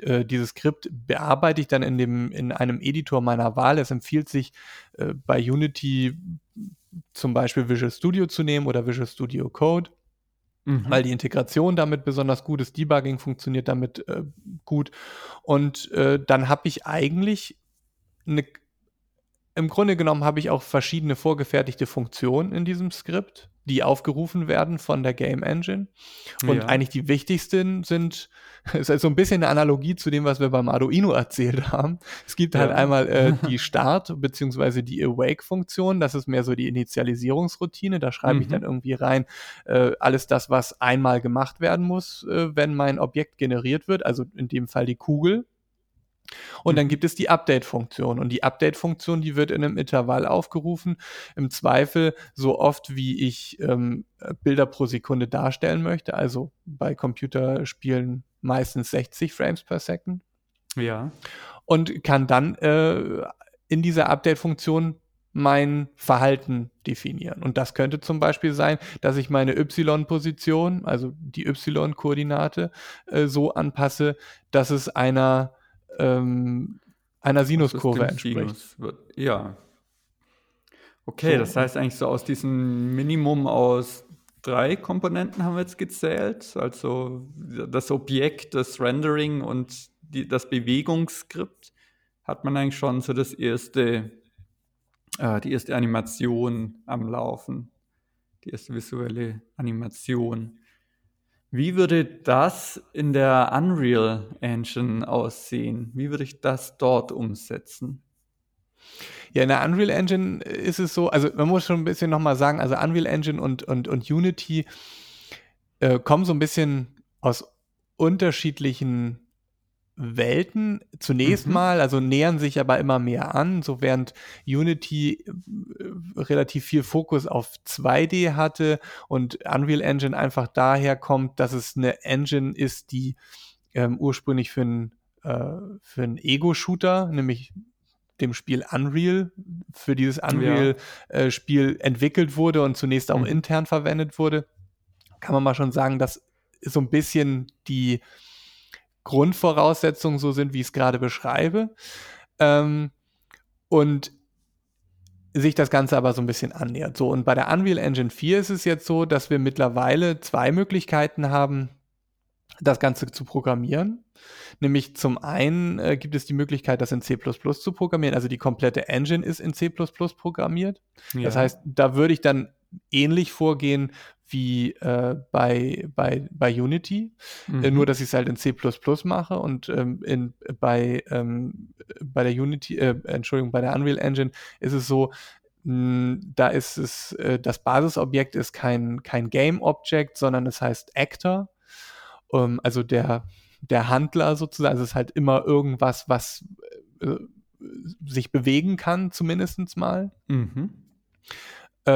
äh, dieses Skript bearbeite ich dann in, dem, in einem Editor meiner Wahl. Es empfiehlt sich äh, bei Unity zum Beispiel Visual Studio zu nehmen oder Visual Studio Code. Mhm. Weil die Integration damit besonders gut ist, Debugging funktioniert damit äh, gut. Und äh, dann habe ich eigentlich eine im Grunde genommen habe ich auch verschiedene vorgefertigte Funktionen in diesem Skript, die aufgerufen werden von der Game Engine. Und ja. eigentlich die wichtigsten sind, ist halt so ein bisschen eine Analogie zu dem, was wir beim Arduino erzählt haben. Es gibt halt ja. halt einmal äh, die Start- bzw. die Awake-Funktion. Das ist mehr so die Initialisierungsroutine. Da schreibe mhm. ich dann irgendwie rein, äh, alles das, was einmal gemacht werden muss, äh, wenn mein Objekt generiert wird. Also in dem Fall die Kugel und dann mhm. gibt es die Update-Funktion. Und die Update-Funktion, die wird in einem Intervall aufgerufen. Im Zweifel so oft, wie ich ähm, Bilder pro Sekunde darstellen möchte. Also bei Computerspielen meistens 60 Frames per Second. Ja. Und kann dann äh, in dieser Update-Funktion mein Verhalten definieren. Und das könnte zum Beispiel sein, dass ich meine Y-Position, also die Y-Koordinate, äh, so anpasse, dass es einer ähm, einer Sinuskurve entspricht. Sinus ja. Okay, so. das heißt eigentlich so aus diesem Minimum aus drei Komponenten haben wir jetzt gezählt. Also das Objekt, das Rendering und die, das Bewegungsskript hat man eigentlich schon so das erste, äh, die erste Animation am Laufen. Die erste visuelle Animation. Wie würde das in der Unreal Engine aussehen? Wie würde ich das dort umsetzen? Ja, in der Unreal Engine ist es so, also man muss schon ein bisschen nochmal sagen, also Unreal Engine und, und, und Unity äh, kommen so ein bisschen aus unterschiedlichen Welten zunächst mhm. mal, also nähern sich aber immer mehr an, so während Unity äh, relativ viel Fokus auf 2D hatte und Unreal Engine einfach daher kommt, dass es eine Engine ist, die ähm, ursprünglich für einen äh, für einen Ego-Shooter, nämlich dem Spiel Unreal, für dieses Unreal-Spiel ja. äh, entwickelt wurde und zunächst auch mhm. intern verwendet wurde, kann man mal schon sagen, dass so ein bisschen die Grundvoraussetzungen so sind, wie ich es gerade beschreibe. Ähm, und sich das Ganze aber so ein bisschen annähert. So, und bei der Unreal Engine 4 ist es jetzt so, dass wir mittlerweile zwei Möglichkeiten haben, das Ganze zu programmieren. Nämlich zum einen äh, gibt es die Möglichkeit, das in C zu programmieren. Also die komplette Engine ist in C programmiert. Ja. Das heißt, da würde ich dann ähnlich vorgehen wie äh, bei, bei, bei Unity, äh, mhm. äh, nur dass ich es halt in C mache und ähm, in, bei, ähm, bei der Unity, äh, Entschuldigung, bei der Unreal Engine ist es so, mh, da ist es, äh, das Basisobjekt ist kein, kein Game-Object, sondern es heißt Actor. Ähm, also der, der Handler sozusagen, also es ist halt immer irgendwas, was äh, sich bewegen kann, zumindest mal. Mhm. Äh,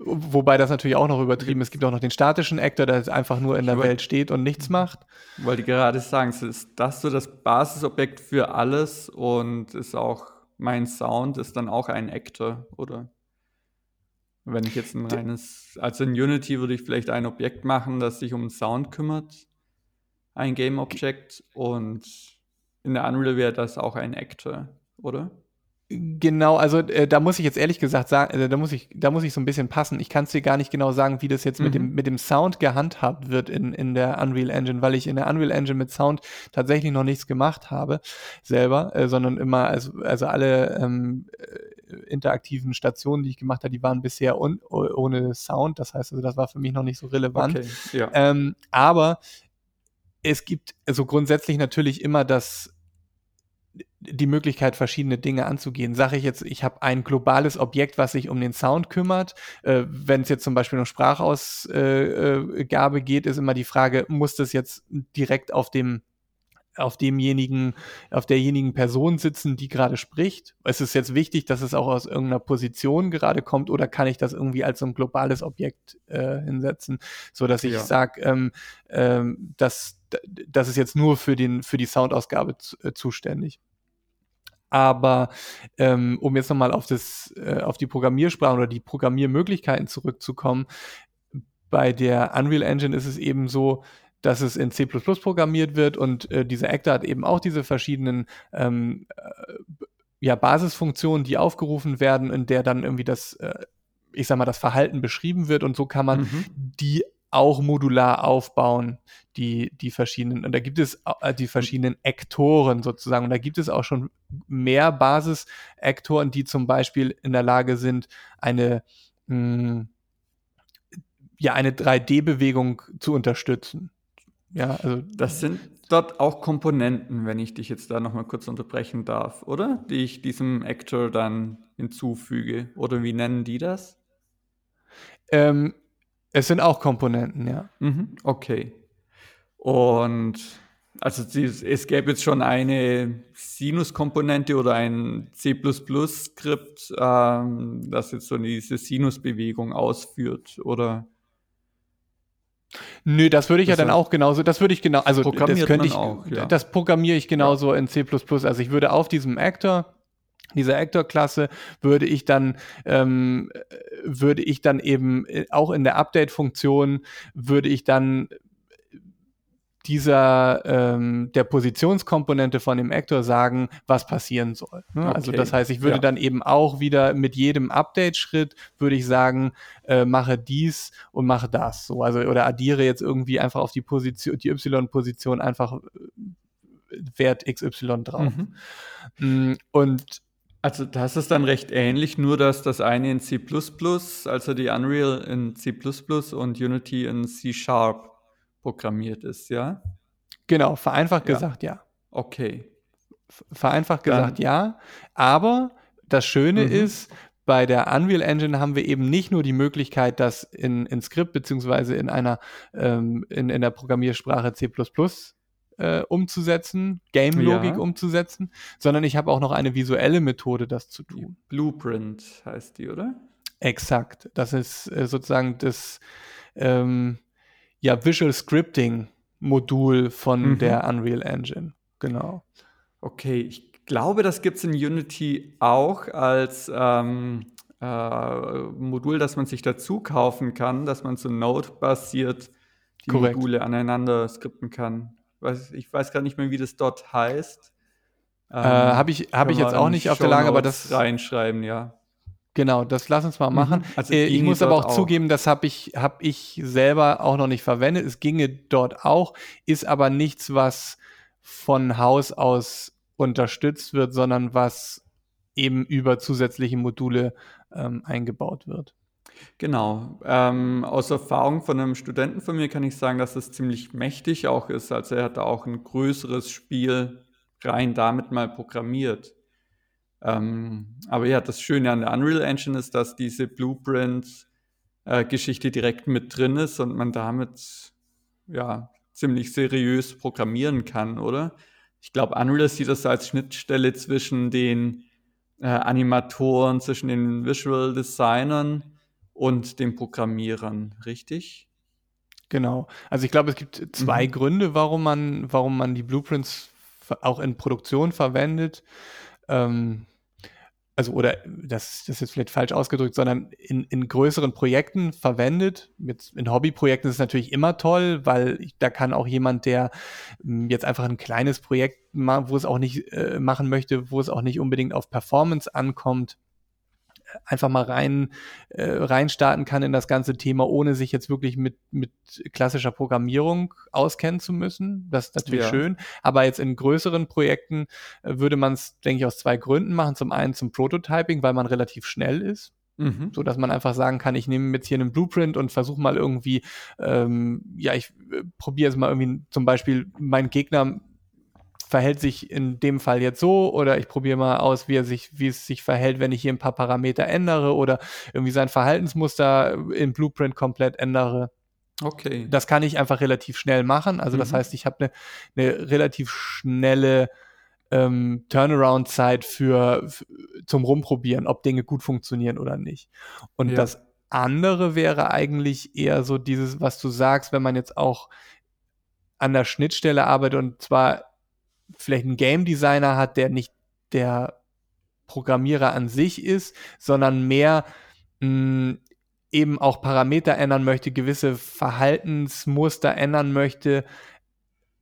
wobei das natürlich auch noch übertrieben ist. Es gibt auch noch den statischen Actor, der einfach nur in der Welt steht und nichts macht. Wollte gerade sagen, ist das so das Basisobjekt für alles und ist auch mein Sound ist dann auch ein Actor, oder? Wenn ich jetzt ein reines, also in Unity würde ich vielleicht ein Objekt machen, das sich um Sound kümmert, ein Game Object und in der Unreal wäre das auch ein Actor, oder? Genau, also äh, da muss ich jetzt ehrlich gesagt sagen, äh, da muss ich, da muss ich so ein bisschen passen. Ich kann es dir gar nicht genau sagen, wie das jetzt mhm. mit, dem, mit dem Sound gehandhabt wird in, in der Unreal Engine, weil ich in der Unreal Engine mit Sound tatsächlich noch nichts gemacht habe selber, äh, sondern immer, also, also alle ähm, äh, interaktiven Stationen, die ich gemacht habe, die waren bisher un, ohne Sound. Das heißt also, das war für mich noch nicht so relevant. Okay, ja. ähm, aber es gibt also grundsätzlich natürlich immer das die Möglichkeit, verschiedene Dinge anzugehen. Sage ich jetzt, ich habe ein globales Objekt, was sich um den Sound kümmert. Äh, Wenn es jetzt zum Beispiel um Sprachausgabe geht, ist immer die Frage, muss das jetzt direkt auf dem auf demjenigen, auf derjenigen Person sitzen, die gerade spricht? Ist es jetzt wichtig, dass es auch aus irgendeiner Position gerade kommt oder kann ich das irgendwie als so ein globales Objekt äh, hinsetzen, so dass ich ja. sage, ähm, ähm, dass das ist jetzt nur für den für die Soundausgabe äh, zuständig. Aber ähm, um jetzt nochmal auf, das, äh, auf die Programmiersprachen oder die Programmiermöglichkeiten zurückzukommen, bei der Unreal Engine ist es eben so, dass es in C programmiert wird und äh, dieser Actor hat eben auch diese verschiedenen ähm, äh, ja, Basisfunktionen, die aufgerufen werden, in der dann irgendwie das, äh, ich sag mal, das Verhalten beschrieben wird und so kann man mhm. die auch modular aufbauen, die, die verschiedenen, und da gibt es äh, die verschiedenen Ektoren sozusagen, und da gibt es auch schon mehr Basis-Ektoren, die zum Beispiel in der Lage sind, eine, mh, hm, ja, eine 3D-Bewegung zu unterstützen. Ja, also das sind dort auch Komponenten, wenn ich dich jetzt da nochmal kurz unterbrechen darf, oder? Die ich diesem Actor dann hinzufüge. Oder wie nennen die das? Ähm, es sind auch Komponenten, ja. Mhm, okay. Und also es gäbe jetzt schon eine Sinus-Komponente oder ein C++-Skript, ähm, das jetzt so diese Sinusbewegung ausführt, oder? Nö, das würde ich das ja dann auch genauso, das würde ich genau, also das könnte ich, auch, ja. das programmiere ich genauso ja. in C++. Also ich würde auf diesem Actor dieser Actor-Klasse würde ich dann ähm, würde ich dann eben äh, auch in der Update-Funktion würde ich dann dieser ähm, der Positionskomponente von dem Actor sagen, was passieren soll. Ne? Also okay. Also das heißt, ich würde ja. dann eben auch wieder mit jedem Update-Schritt würde ich sagen, äh, mache dies und mache das. So, also oder addiere jetzt irgendwie einfach auf die Position, die Y-Position einfach äh, Wert XY drauf. Mhm. Mm, und also das ist dann recht ähnlich, nur dass das eine in C++, also die Unreal in C++ und Unity in C Sharp programmiert ist, ja? Genau, vereinfacht ja. gesagt, ja. Okay. Vereinfacht gesagt, dann. ja. Aber das Schöne mhm. ist, bei der Unreal Engine haben wir eben nicht nur die Möglichkeit, das in, in Skript beziehungsweise in einer ähm, in, in der Programmiersprache C äh, umzusetzen, Game-Logik Ja. umzusetzen, sondern ich habe auch noch eine visuelle Methode, das zu tun. Blueprint heißt die, oder? Exakt. Das ist äh, sozusagen das ähm, ja, Visual Scripting Modul von Mhm. der Unreal Engine. Genau. Okay, ich glaube, das gibt es in Unity auch als ähm, äh, Modul, das man sich dazu kaufen kann, dass man so Node-basiert die Korrekt. Module aneinander skripten kann. Weiß, ich weiß gar nicht mehr, wie das dort heißt. Äh, habe ich, hab ich jetzt auch nicht auf der Lage, aber das reinschreiben, ja. Genau, das lass uns mal machen. Mhm. Also Äh, ich muss aber auch, auch. zugeben, das habe ich, hab ich selber auch noch nicht verwendet. Es ginge dort auch, ist aber nichts, was von Haus aus unterstützt wird, sondern was eben über zusätzliche Module ähm, eingebaut wird. Genau. Ähm, aus Erfahrung von einem Studenten von mir kann ich sagen, dass es ziemlich mächtig auch ist. Also er hat auch ein größeres Spiel rein damit mal programmiert. Ähm, aber ja, das Schöne an der Unreal Engine ist, dass diese Blueprint-Geschichte direkt mit drin ist und man damit ja ziemlich seriös programmieren kann, oder? Ich glaube, Unreal sieht das als Schnittstelle zwischen den äh, Animatoren, zwischen den Visual Designern und den Programmierern, richtig? Genau. Also ich glaube, es gibt zwei Mhm. Gründe, warum man, warum man die Blueprints auch in Produktion verwendet. Ähm, also, oder das, das ist jetzt vielleicht falsch ausgedrückt, sondern in, in größeren Projekten verwendet. Jetzt in Hobbyprojekten ist es natürlich immer toll, weil ich, da kann auch jemand, der m, jetzt einfach ein kleines Projekt macht, wo es auch nicht äh, machen möchte, wo es auch nicht unbedingt auf Performance ankommt, einfach mal rein äh, reinstarten kann in das ganze Thema, ohne sich jetzt wirklich mit, mit klassischer Programmierung auskennen zu müssen. Das ist natürlich Ja. schön. Aber jetzt in größeren Projekten äh, würde man es, denke ich, aus zwei Gründen machen. Zum einen zum Prototyping, weil man relativ schnell ist Mhm. so dass man einfach sagen kann, ich nehme jetzt hier einen Blueprint und versuche mal irgendwie, ähm, ja, ich äh, probiere jetzt mal irgendwie zum Beispiel, mein Gegner verhält sich in dem Fall jetzt so oder ich probiere mal aus, wie er sich, wie es sich verhält, wenn ich hier ein paar Parameter ändere oder irgendwie sein Verhaltensmuster in Blueprint komplett ändere. Okay. Das kann ich einfach relativ schnell machen. Also das Mhm. heißt, ich habe eine, eine relativ schnelle ähm, Turnaround-Zeit für, zum Rumprobieren, ob Dinge gut funktionieren oder nicht. Und Ja. das andere wäre eigentlich eher so dieses, was du sagst, wenn man jetzt auch an der Schnittstelle arbeitet und zwar vielleicht einen Game Designer hat, der nicht der Programmierer an sich ist, sondern mehr mh, eben auch Parameter ändern möchte, gewisse Verhaltensmuster ändern möchte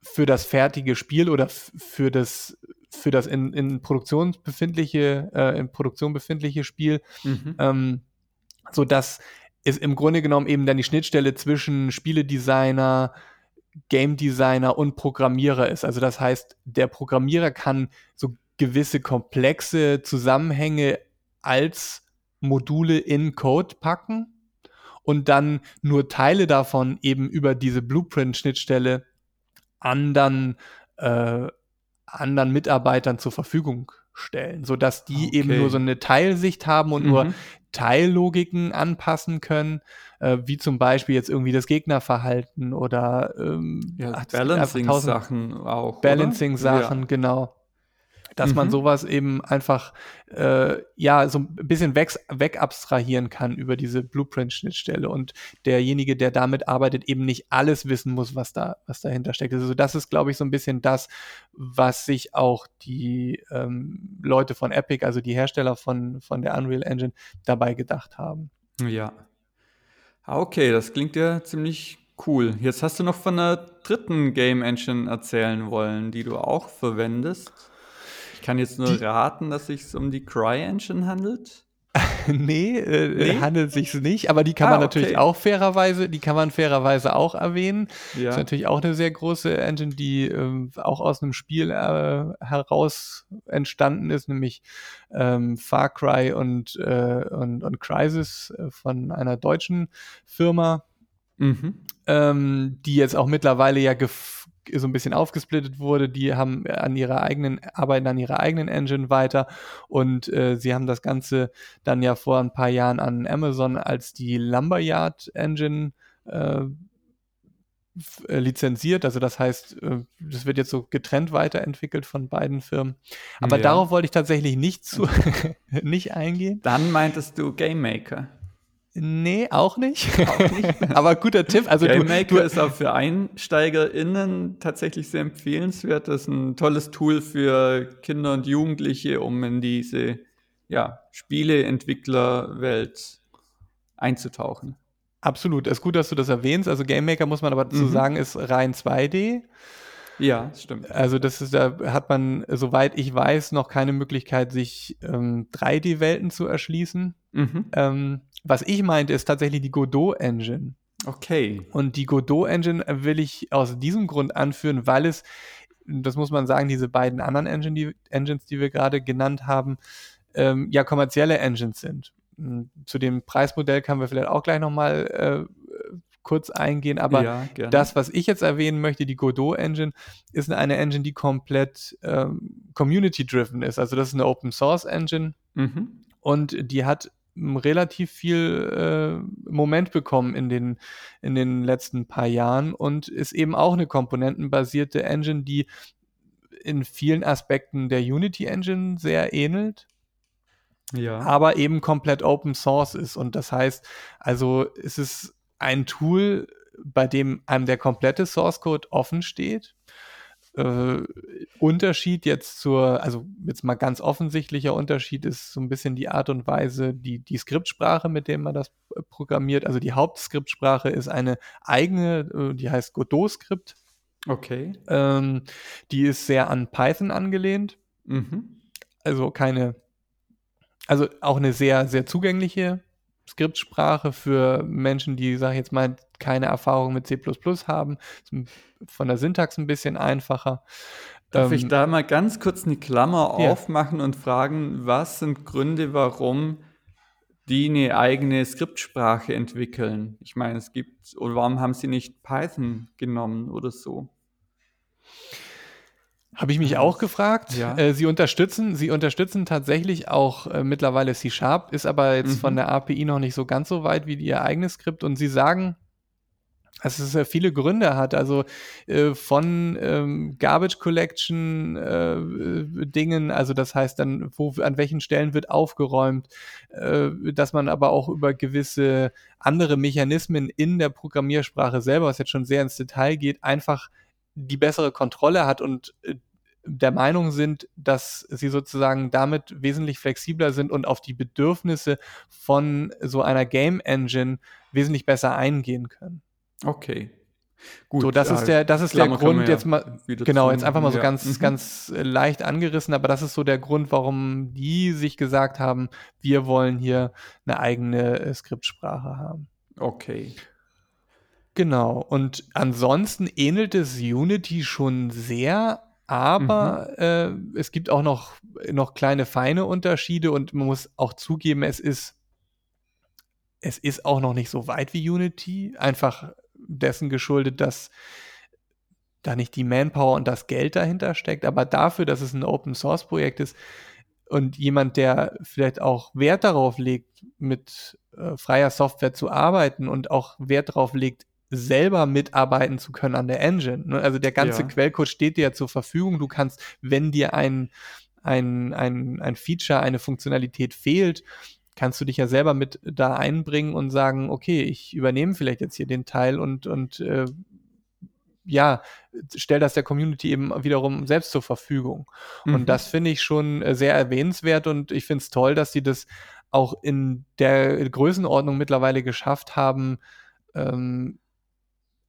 für das fertige Spiel oder für das für das in, in Produktion befindliche äh, in Produktion befindliche Spiel, Mhm. ähm, so dass es im Grunde genommen eben dann die Schnittstelle zwischen Spieledesigner, Game Designer und Programmierer ist. Also das heißt, der Programmierer kann so gewisse komplexe Zusammenhänge als Module in Code packen und dann nur Teile davon eben über diese Blueprint-Schnittstelle anderen, äh, anderen Mitarbeitern zur Verfügung stellen, sodass die eben Okay. nur so eine Teilsicht haben und nur Mhm. Teillogiken anpassen können, äh, wie zum Beispiel jetzt irgendwie das Gegnerverhalten oder ähm, Ja, Balancing-Sachen auch. Balancing-Sachen, Ja. genau. Dass man Mhm. sowas eben einfach äh, ja so ein bisschen weg, wegabstrahieren kann über diese Blueprint-Schnittstelle und derjenige, der damit arbeitet, eben nicht alles wissen muss, was da, was dahinter steckt. Also das ist, glaube ich, so ein bisschen das, was sich auch die ähm, Leute von Epic, also die Hersteller von, von der Unreal Engine, dabei gedacht haben. Ja. Ah, Okay, das klingt ja ziemlich cool. Jetzt hast du noch von einer dritten Game Engine erzählen wollen, die du auch verwendest. Ich kann jetzt nur Die- raten, dass es sich um die Cry Engine handelt. nee, äh, Nee? handelt sich nicht, aber die kann Ah, man natürlich okay. auch fairerweise, die kann man fairerweise auch erwähnen. Ja. Ist natürlich auch eine sehr große Engine, die ähm, auch aus einem Spiel äh, heraus entstanden ist, nämlich ähm, Far Cry und, äh, und, und Crysis äh, von einer deutschen Firma, Mhm. ähm, die jetzt auch mittlerweile ja gef so ein bisschen aufgesplittet wurde. Die haben an ihrer eigenen, arbeiten an ihrer eigenen Engine weiter und äh, sie haben das Ganze dann ja vor ein paar Jahren an Amazon als die Lumberyard Engine äh, äh, lizenziert. Also das heißt, äh, das wird jetzt so getrennt weiterentwickelt von beiden Firmen. Aber ja. darauf wollte ich tatsächlich nicht, zu, nicht eingehen. Dann meintest du Game Maker. Nee, auch nicht. Auch nicht. Aber guter Tipp. Also Game Maker du, ist auch für EinsteigerInnen tatsächlich sehr empfehlenswert. Das ist ein tolles Tool für Kinder und Jugendliche, um in diese ja, Spieleentwicklerwelt einzutauchen. Absolut. Es ist gut, dass du das erwähnst. Also Game Maker muss man aber dazu mhm. sagen, ist rein 2D. Ja, stimmt. Also das ist, da hat man, soweit ich weiß, noch keine Möglichkeit, sich ähm, 3D-Welten zu erschließen. Mhm. Ähm, was ich meinte, ist tatsächlich die Godot-Engine. Okay. Und die Godot-Engine will ich aus diesem Grund anführen, weil es, das muss man sagen, diese beiden anderen Engine, die, Engines, die wir gerade genannt haben, ähm, ja kommerzielle Engines sind. Hm, zu dem Preismodell können wir vielleicht auch gleich nochmal äh, kurz eingehen, aber ja, das, was ich jetzt erwähnen möchte, die Godot Engine, ist eine Engine, die komplett ähm, community-driven ist. Also das ist eine Open Source Engine mhm. und die hat relativ viel äh, Moment bekommen in den, in den letzten paar Jahren und ist eben auch eine komponentenbasierte Engine, die in vielen Aspekten der Unity Engine sehr ähnelt ja. aber eben komplett Open Source ist. Und das heißt, also es ist ein Tool, bei dem einem der komplette Source Code offen steht. Äh, Unterschied jetzt zur, also jetzt mal ganz offensichtlicher Unterschied ist so ein bisschen die Art und Weise, die, die Skriptsprache, mit der man das programmiert. Also die Hauptskriptsprache ist eine eigene, äh, die heißt Godot-Skript. Okay. Ähm, die ist sehr an Python angelehnt. Mhm. Also keine also auch eine sehr, sehr zugängliche Skriptsprache für Menschen, die, sag ich jetzt mal, keine Erfahrung mit C haben. Von der Syntax ein bisschen einfacher. Darf ähm, ich da mal ganz kurz eine Klammer ja. aufmachen und fragen, was sind Gründe, warum die eine eigene Skriptsprache entwickeln? Ich meine, es gibt, oder warum haben sie nicht Python genommen oder so? Habe ich mich auch gefragt. Ja. Äh, sie unterstützen, sie unterstützen tatsächlich auch äh, mittlerweile C Sharp, ist aber jetzt mhm. von der API noch nicht so ganz so weit wie ihr eigenes Skript. Und sie sagen, dass es ja viele Gründe hat. Also äh, von ähm, Garbage Collection äh, Dingen, also das heißt dann, wo an welchen Stellen wird aufgeräumt, äh, dass man aber auch über gewisse andere Mechanismen in der Programmiersprache selber, was jetzt schon sehr ins Detail geht, einfach die bessere Kontrolle hat und äh, der Meinung sind, dass sie sozusagen damit wesentlich flexibler sind und auf die Bedürfnisse von so einer Game Engine wesentlich besser eingehen können. Okay. Gut, so, das ja, ist der, das ist der Grund, jetzt mal, genau, jetzt einfach mal so ja. ganz, mhm. ganz leicht angerissen, aber das ist so der Grund, warum die sich gesagt haben, wir wollen hier eine eigene äh, Skriptsprache haben. Okay. Genau. Und ansonsten ähnelt es Unity schon sehr, aber mhm. äh, es gibt auch noch, noch kleine feine Unterschiede und man muss auch zugeben, es ist, es ist auch noch nicht so weit wie Unity. Einfach dessen geschuldet, dass da nicht die Manpower und das Geld dahinter steckt, aber dafür, dass es ein Open Source Projekt ist und jemand, der vielleicht auch Wert darauf legt, mit äh, freier Software zu arbeiten und auch Wert darauf legt, selber mitarbeiten zu können an der Engine. Ne? Also der ganze ja. Quellcode steht dir ja zur Verfügung. Du kannst, wenn dir ein, ein, ein, ein Feature, eine Funktionalität fehlt, kannst du dich ja selber mit da einbringen und sagen, okay, ich übernehme vielleicht jetzt hier den Teil und, und äh, ja, stell das der Community eben wiederum selbst zur Verfügung. Mhm. Und das finde ich schon äh, sehr erwähnenswert und ich finde es toll, dass sie das auch in der Größenordnung mittlerweile geschafft haben, ähm,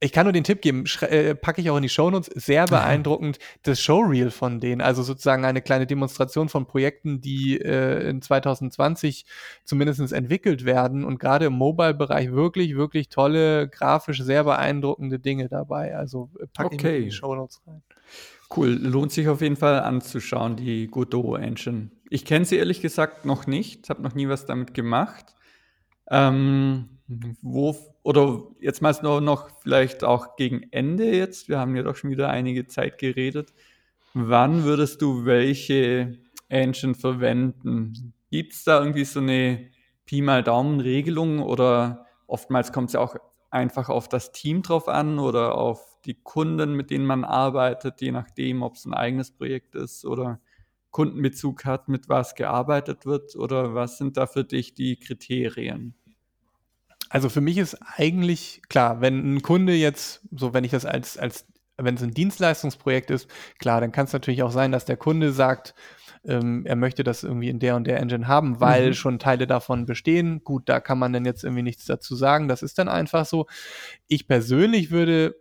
ich kann nur den Tipp geben, äh, packe ich auch in die Shownotes, sehr beeindruckend das Showreel von denen, also sozusagen eine kleine Demonstration von Projekten, die äh, in 2020 zumindest entwickelt werden und gerade im Mobile-Bereich wirklich, wirklich tolle, grafisch sehr beeindruckende Dinge dabei. Also äh, packe okay. ich in die Shownotes rein. Cool, lohnt sich auf jeden Fall anzuschauen, die Godot Engine. Ich kenne sie ehrlich gesagt noch nicht, habe noch nie was damit gemacht. Ähm, wo, oder jetzt mal noch, noch vielleicht auch gegen Ende jetzt, wir haben ja doch schon wieder einige Zeit geredet. Wann würdest du welche Engine verwenden? Gibt es da irgendwie so eine Pi mal Daumen Regelung oder oftmals kommt es ja auch einfach auf das Team drauf an oder auf die Kunden, mit denen man arbeitet, je nachdem, ob es ein eigenes Projekt ist oder Kundenbezug hat, mit was gearbeitet wird? Oder was sind da für dich die Kriterien? Also für mich ist eigentlich klar, wenn ein Kunde jetzt, so wenn ich das als, als wenn es ein Dienstleistungsprojekt ist, klar, dann kann es natürlich auch sein, dass der Kunde sagt, ähm, er möchte das irgendwie in der und der Engine haben, weil mhm. schon Teile davon bestehen. Gut, da kann man dann jetzt irgendwie nichts dazu sagen. Das ist dann einfach so. Ich persönlich würde,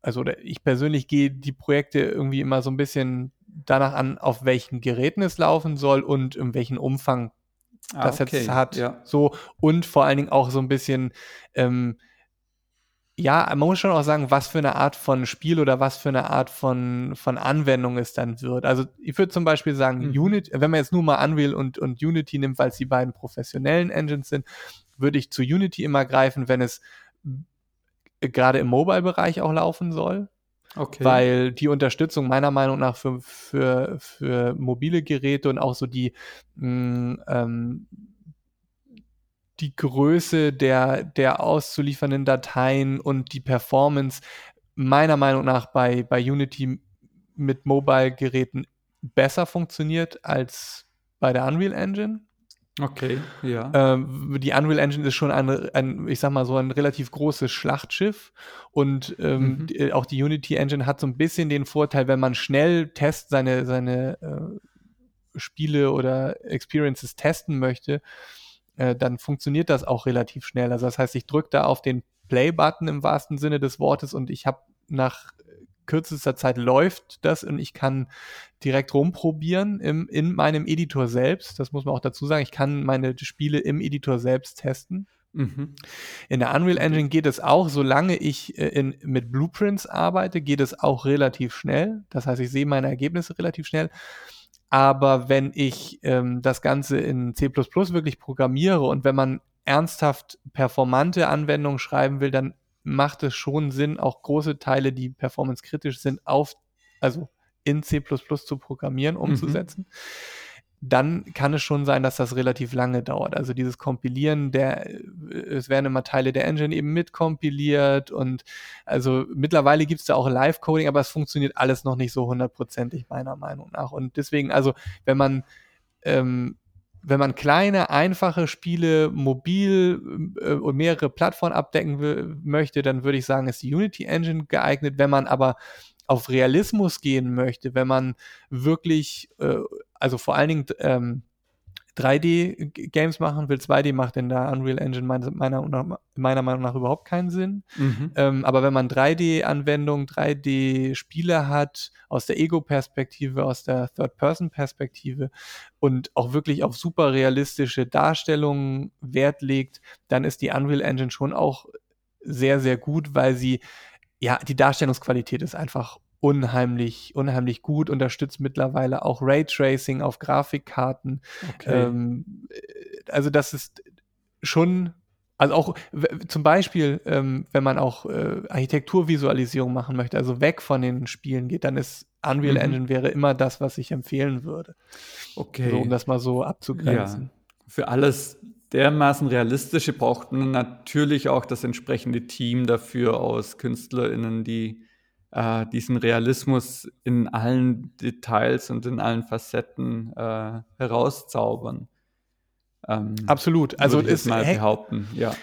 also ich persönlich gehe die Projekte irgendwie immer so ein bisschen danach an, auf welchen Geräten es laufen soll und in welchem Umfang ah, das okay. jetzt hat. Ja. So und vor allen Dingen auch so ein bisschen ähm, ja, man muss schon auch sagen, was für eine Art von Spiel oder was für eine Art von, von Anwendung es dann wird. Also ich würde zum Beispiel sagen, mhm. Unity, wenn man jetzt nur mal Unreal und, und Unity nimmt, weil es die beiden professionellen Engines sind, würde ich zu Unity immer greifen, wenn es gerade im Mobile-Bereich auch laufen soll. Okay. Weil die Unterstützung meiner Meinung nach für, für, für mobile Geräte und auch so die mh, mm, ähm, die Größe der, der auszuliefernden Dateien und die Performance meiner Meinung nach bei, bei Unity mit Mobile-Geräten besser funktioniert als bei der Unreal Engine. Okay, ja. Ähm, die Unreal Engine ist schon ein, ein, ich sag mal so ein relativ großes Schlachtschiff und ähm, mhm. die, auch die Unity Engine hat so ein bisschen den Vorteil, wenn man schnell test seine, seine äh, Spiele oder Experiences testen möchte, äh, dann funktioniert das auch relativ schnell. Also das heißt, ich drücke da auf den Play-Button im wahrsten Sinne des Wortes und ich habe nach kürzester Zeit läuft das und ich kann direkt rumprobieren im, in meinem Editor selbst. Das muss man auch dazu sagen. Ich kann meine Spiele im Editor selbst testen. Mhm. In der Unreal Engine geht es auch, solange ich äh, in, mit Blueprints arbeite, geht es auch relativ schnell. Das heißt, ich sehe meine Ergebnisse relativ schnell. Aber wenn ich ähm, das Ganze in C wirklich programmiere und wenn man ernsthaft performante Anwendungen schreiben will, dann macht es schon Sinn, auch große Teile, die performancekritisch sind, auf, also in C zu programmieren, mhm. umzusetzen. Mhm dann kann es schon sein, dass das relativ lange dauert. Also dieses Kompilieren, der, äh, es werden immer Teile der Engine eben mitkompiliert und also mittlerweile gibt es da auch Live-Coding, aber es funktioniert alles noch nicht so hundertprozentig meiner Meinung nach. Und deswegen, also wenn man ähm, wenn man kleine, einfache Spiele mobil äh, und mehrere Plattformen abdecken möchte, dann würde ich sagen, ist die Unity Engine geeignet. Wenn man aber auf Realismus gehen möchte, wenn man wirklich, äh, also vor allen Dingen ähm, 3D-Games machen will, 2D macht in der Unreal Engine meiner, meiner, meiner Meinung nach überhaupt keinen Sinn. Mhm. Ähm, aber wenn man 3D-Anwendungen, 3D-Spiele hat, aus der Ego-Perspektive, aus der Third-Person-Perspektive und auch wirklich auf super realistische Darstellungen Wert legt, dann ist die Unreal Engine schon auch sehr, sehr gut, weil sie ja, die Darstellungsqualität ist einfach unheimlich, unheimlich gut, unterstützt mittlerweile auch Raytracing auf Grafikkarten. Okay. Ähm, äh, also das ist schon, also auch zum Beispiel, ähm, wenn man auch äh, Architekturvisualisierung machen möchte, also weg von den Spielen geht, dann ist Unreal mhm. Engine wäre immer das, was ich empfehlen würde. Okay. So, um das mal so abzugrenzen. Ja. Für alles dermaßen realistische braucht man natürlich auch das entsprechende Team dafür aus KünstlerInnen, die äh, diesen Realismus in allen Details und in allen Facetten äh, herauszaubern. Ähm, Absolut. Also ist mal behaupten, ja.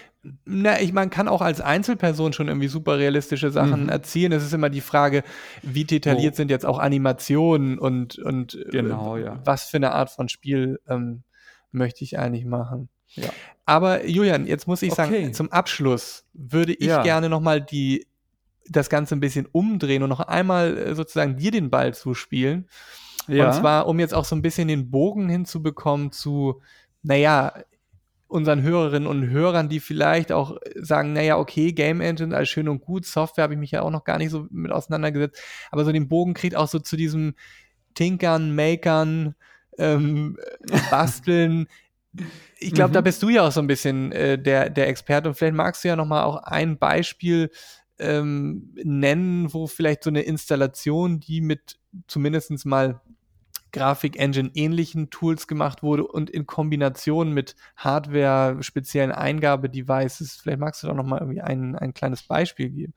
Na, ich man kann auch als Einzelperson schon irgendwie super realistische Sachen mhm. erzielen. Es ist immer die Frage, wie detailliert oh. sind jetzt auch Animationen und, und äh, genau, äh, ja. was für eine Art von Spiel ähm, möchte ich eigentlich machen. Ja. Aber Julian, jetzt muss ich okay. sagen, zum Abschluss würde ich ja. gerne nochmal die das Ganze ein bisschen umdrehen und noch einmal äh, sozusagen dir den Ball zuspielen. Ja. Und zwar, um jetzt auch so ein bisschen den Bogen hinzubekommen zu, naja, unseren Hörerinnen und Hörern, die vielleicht auch sagen, naja, okay, Game Engine als schön und gut, Software habe ich mich ja auch noch gar nicht so mit auseinandergesetzt, aber so den Bogen kriegt auch so zu diesem Tinkern, Makern, ähm, Basteln ich glaube, mhm. da bist du ja auch so ein bisschen äh, der, der Experte und vielleicht magst du ja noch mal auch ein Beispiel ähm, nennen, wo vielleicht so eine Installation, die mit zumindest mal Grafik-Engine ähnlichen Tools gemacht wurde und in Kombination mit Hardware, speziellen Eingabe-Devices. Vielleicht magst du da noch mal irgendwie ein, ein kleines Beispiel geben.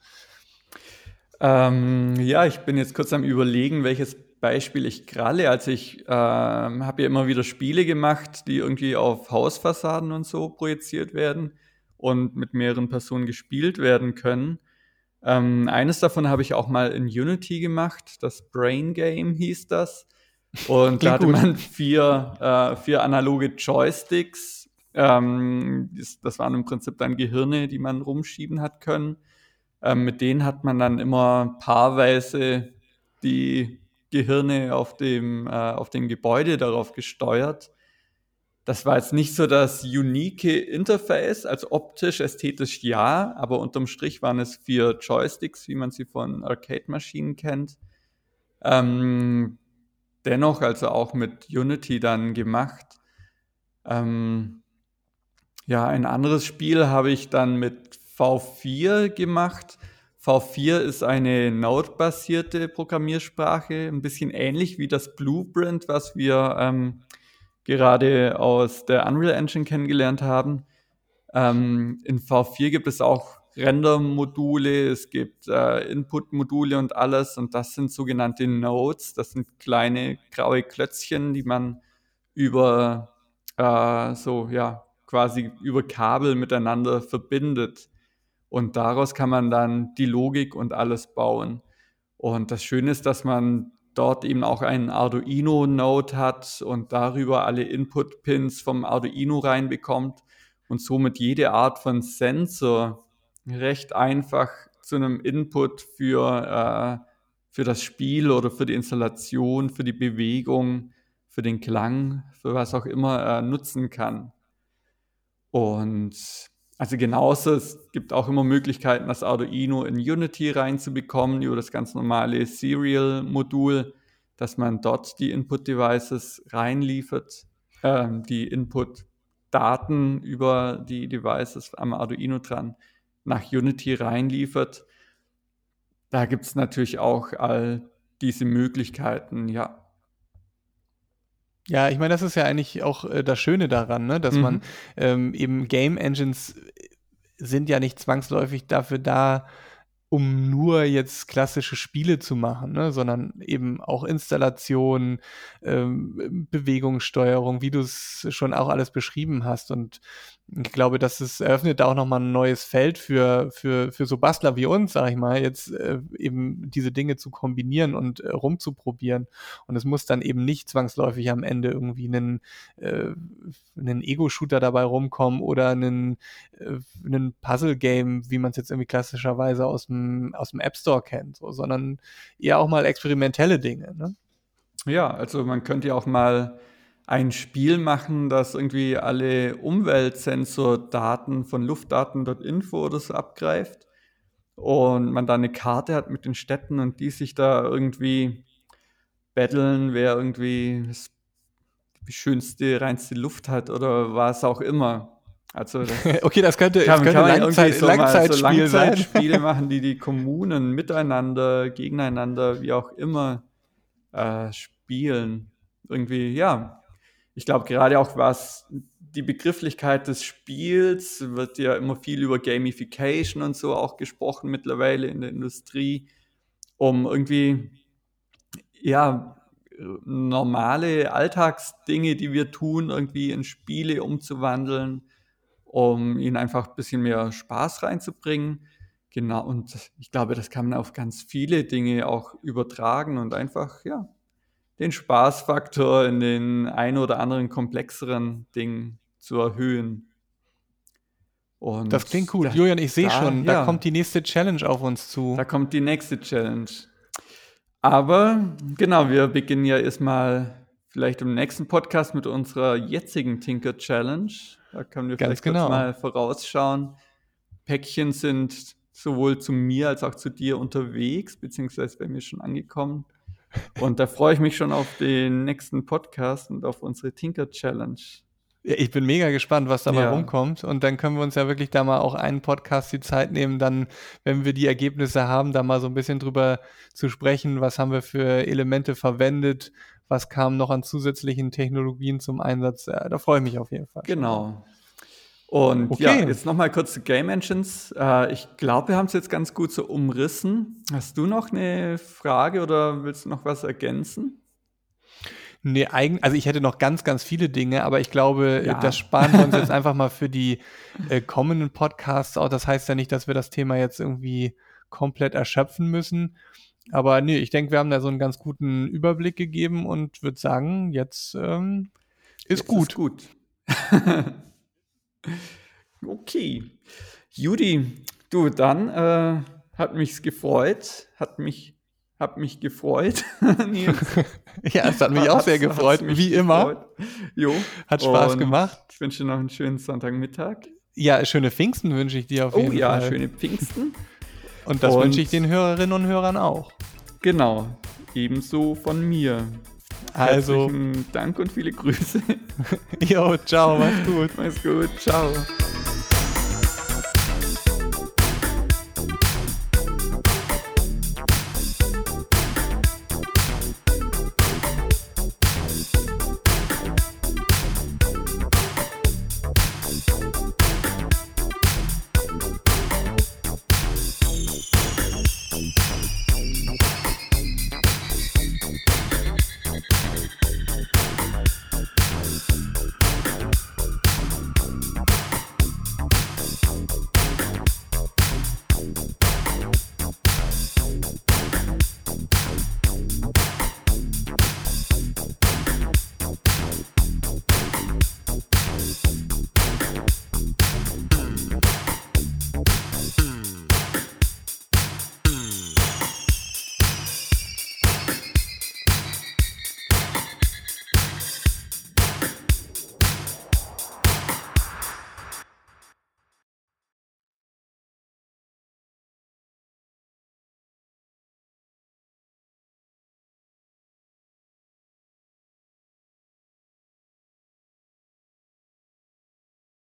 Ähm, ja, ich bin jetzt kurz am Überlegen, welches Beispiel ich kralle. Also ich ähm, habe ja immer wieder Spiele gemacht, die irgendwie auf Hausfassaden und so projiziert werden und mit mehreren Personen gespielt werden können. Ähm, eines davon habe ich auch mal in Unity gemacht. Das Brain Game hieß das. Und da hatte gut. man vier, äh, vier analoge Joysticks. Ähm, das, das, waren im Prinzip dann Gehirne, die man rumschieben hat können. Ähm, mit denen hat man dann immer paarweise die Gehirne auf dem, äh, auf dem Gebäude darauf gesteuert. Das war jetzt nicht so das unique Interface, also optisch, ästhetisch ja, aber unterm Strich waren es vier Joysticks, wie man sie von Arcade-Maschinen kennt. Ähm, dennoch, also auch mit Unity dann gemacht. Ähm, ja, ein anderes Spiel habe ich dann mit V4 gemacht. V4 ist eine Node-basierte Programmiersprache, ein bisschen ähnlich wie das Blueprint, was wir ähm, gerade aus der Unreal Engine kennengelernt haben. Ähm, in V4 gibt es auch Render-Module, es gibt äh, Input-Module und alles und das sind sogenannte Nodes, das sind kleine graue Klötzchen, die man über äh, so ja quasi über Kabel miteinander verbindet und daraus kann man dann die Logik und alles bauen. Und das Schöne ist, dass man dort eben auch einen Arduino-Node hat und darüber alle Input-Pins vom Arduino reinbekommt und somit jede Art von Sensor recht einfach zu einem Input für, äh, für das Spiel oder für die Installation, für die Bewegung, für den Klang, für was auch immer äh, nutzen kann. Und also genauso, es gibt auch immer Möglichkeiten, das Arduino in Unity reinzubekommen über das ganz normale Serial-Modul, dass man dort die Input-Devices reinliefert, äh, die Input-Daten über die Devices am Arduino dran nach Unity reinliefert. Da gibt es natürlich auch all diese Möglichkeiten, ja. Ja, ich meine, das ist ja eigentlich auch äh, das Schöne daran, ne? dass mhm. man ähm, eben Game Engines sind ja nicht zwangsläufig dafür da, um nur jetzt klassische Spiele zu machen, ne? sondern eben auch Installation, ähm, Bewegungssteuerung, wie du es schon auch alles beschrieben hast. Und ich glaube, dass es eröffnet auch nochmal ein neues Feld für, für, für so Bastler wie uns, sag ich mal, jetzt äh, eben diese Dinge zu kombinieren und äh, rumzuprobieren. Und es muss dann eben nicht zwangsläufig am Ende irgendwie einen, äh, einen Ego-Shooter dabei rumkommen oder einen, äh, einen Puzzle-Game, wie man es jetzt irgendwie klassischerweise aus dem, aus dem App Store kennt, so, sondern eher auch mal experimentelle Dinge. Ne? Ja, also man könnte ja auch mal ein Spiel machen, das irgendwie alle Umweltsensordaten von Luftdaten.info oder so abgreift und man da eine Karte hat mit den Städten und die sich da irgendwie betteln, wer irgendwie die schönste, reinste Luft hat oder was auch immer. Also das okay, das könnte, kann, das könnte kann Langzeit, so Langzeitspiel so Langzeitspiele machen, die die Kommunen miteinander, gegeneinander, wie auch immer äh, spielen. Irgendwie, ja, ich glaube, gerade auch was die Begrifflichkeit des Spiels wird ja immer viel über Gamification und so auch gesprochen mittlerweile in der Industrie, um irgendwie ja normale Alltagsdinge, die wir tun, irgendwie in Spiele umzuwandeln, um ihnen einfach ein bisschen mehr Spaß reinzubringen. Genau, und ich glaube, das kann man auf ganz viele Dinge auch übertragen und einfach, ja, den Spaßfaktor in den ein oder anderen komplexeren Dingen zu erhöhen. Und das klingt cool. Da, Julian, ich sehe schon, da kommt die nächste Challenge auf uns zu. Da kommt die nächste Challenge. Aber genau, wir beginnen ja erstmal vielleicht im nächsten Podcast mit unserer jetzigen Tinker Challenge. Da können wir Ganz vielleicht genau. mal vorausschauen. Päckchen sind sowohl zu mir als auch zu dir unterwegs, beziehungsweise bei mir schon angekommen. Und da freue ich mich schon auf den nächsten Podcast und auf unsere Tinker Challenge. Ja, ich bin mega gespannt, was da mal rumkommt. Und dann können wir uns ja wirklich da mal auch einen Podcast die Zeit nehmen, dann, wenn wir die Ergebnisse haben, da mal so ein bisschen drüber zu sprechen, was haben wir für Elemente verwendet, was kam noch an zusätzlichen Technologien zum Einsatz. Ja, da freue ich mich auf jeden Fall. Genau. Und okay. ja, jetzt nochmal kurz zu Game Engines. Äh, ich glaube, wir haben es jetzt ganz gut so umrissen. Hast du noch eine Frage oder willst du noch was ergänzen? Nee, eigentlich, also ich hätte noch ganz, ganz viele Dinge, aber ich glaube, ja. das sparen wir uns jetzt einfach mal für die äh, kommenden Podcasts auch. Das heißt ja nicht, dass wir das Thema jetzt irgendwie komplett erschöpfen müssen. Aber nee, ich denke, wir haben da so einen ganz guten Überblick gegeben und würde sagen, jetzt ähm, ist jetzt gut. Ist gut. okay. Judy, du, dann äh, hat mich's gefreut, hat mich hab mich gefreut. ja, es hat mich auch sehr gefreut, wie gefreut. immer. Jo. Hat Spaß Und gemacht. Ich wünsche dir noch einen schönen Sonntagmittag. Ja, schöne Pfingsten wünsche ich dir auf oh, jeden Fall. Oh ja, schöne Pfingsten. Und das Und wünsche ich den Hörerinnen und Hörern auch. Genau, ebenso von mir. Also, Herzlichen Dank und viele Grüße. jo, ciao, mach's gut. Mach's gut, ciao.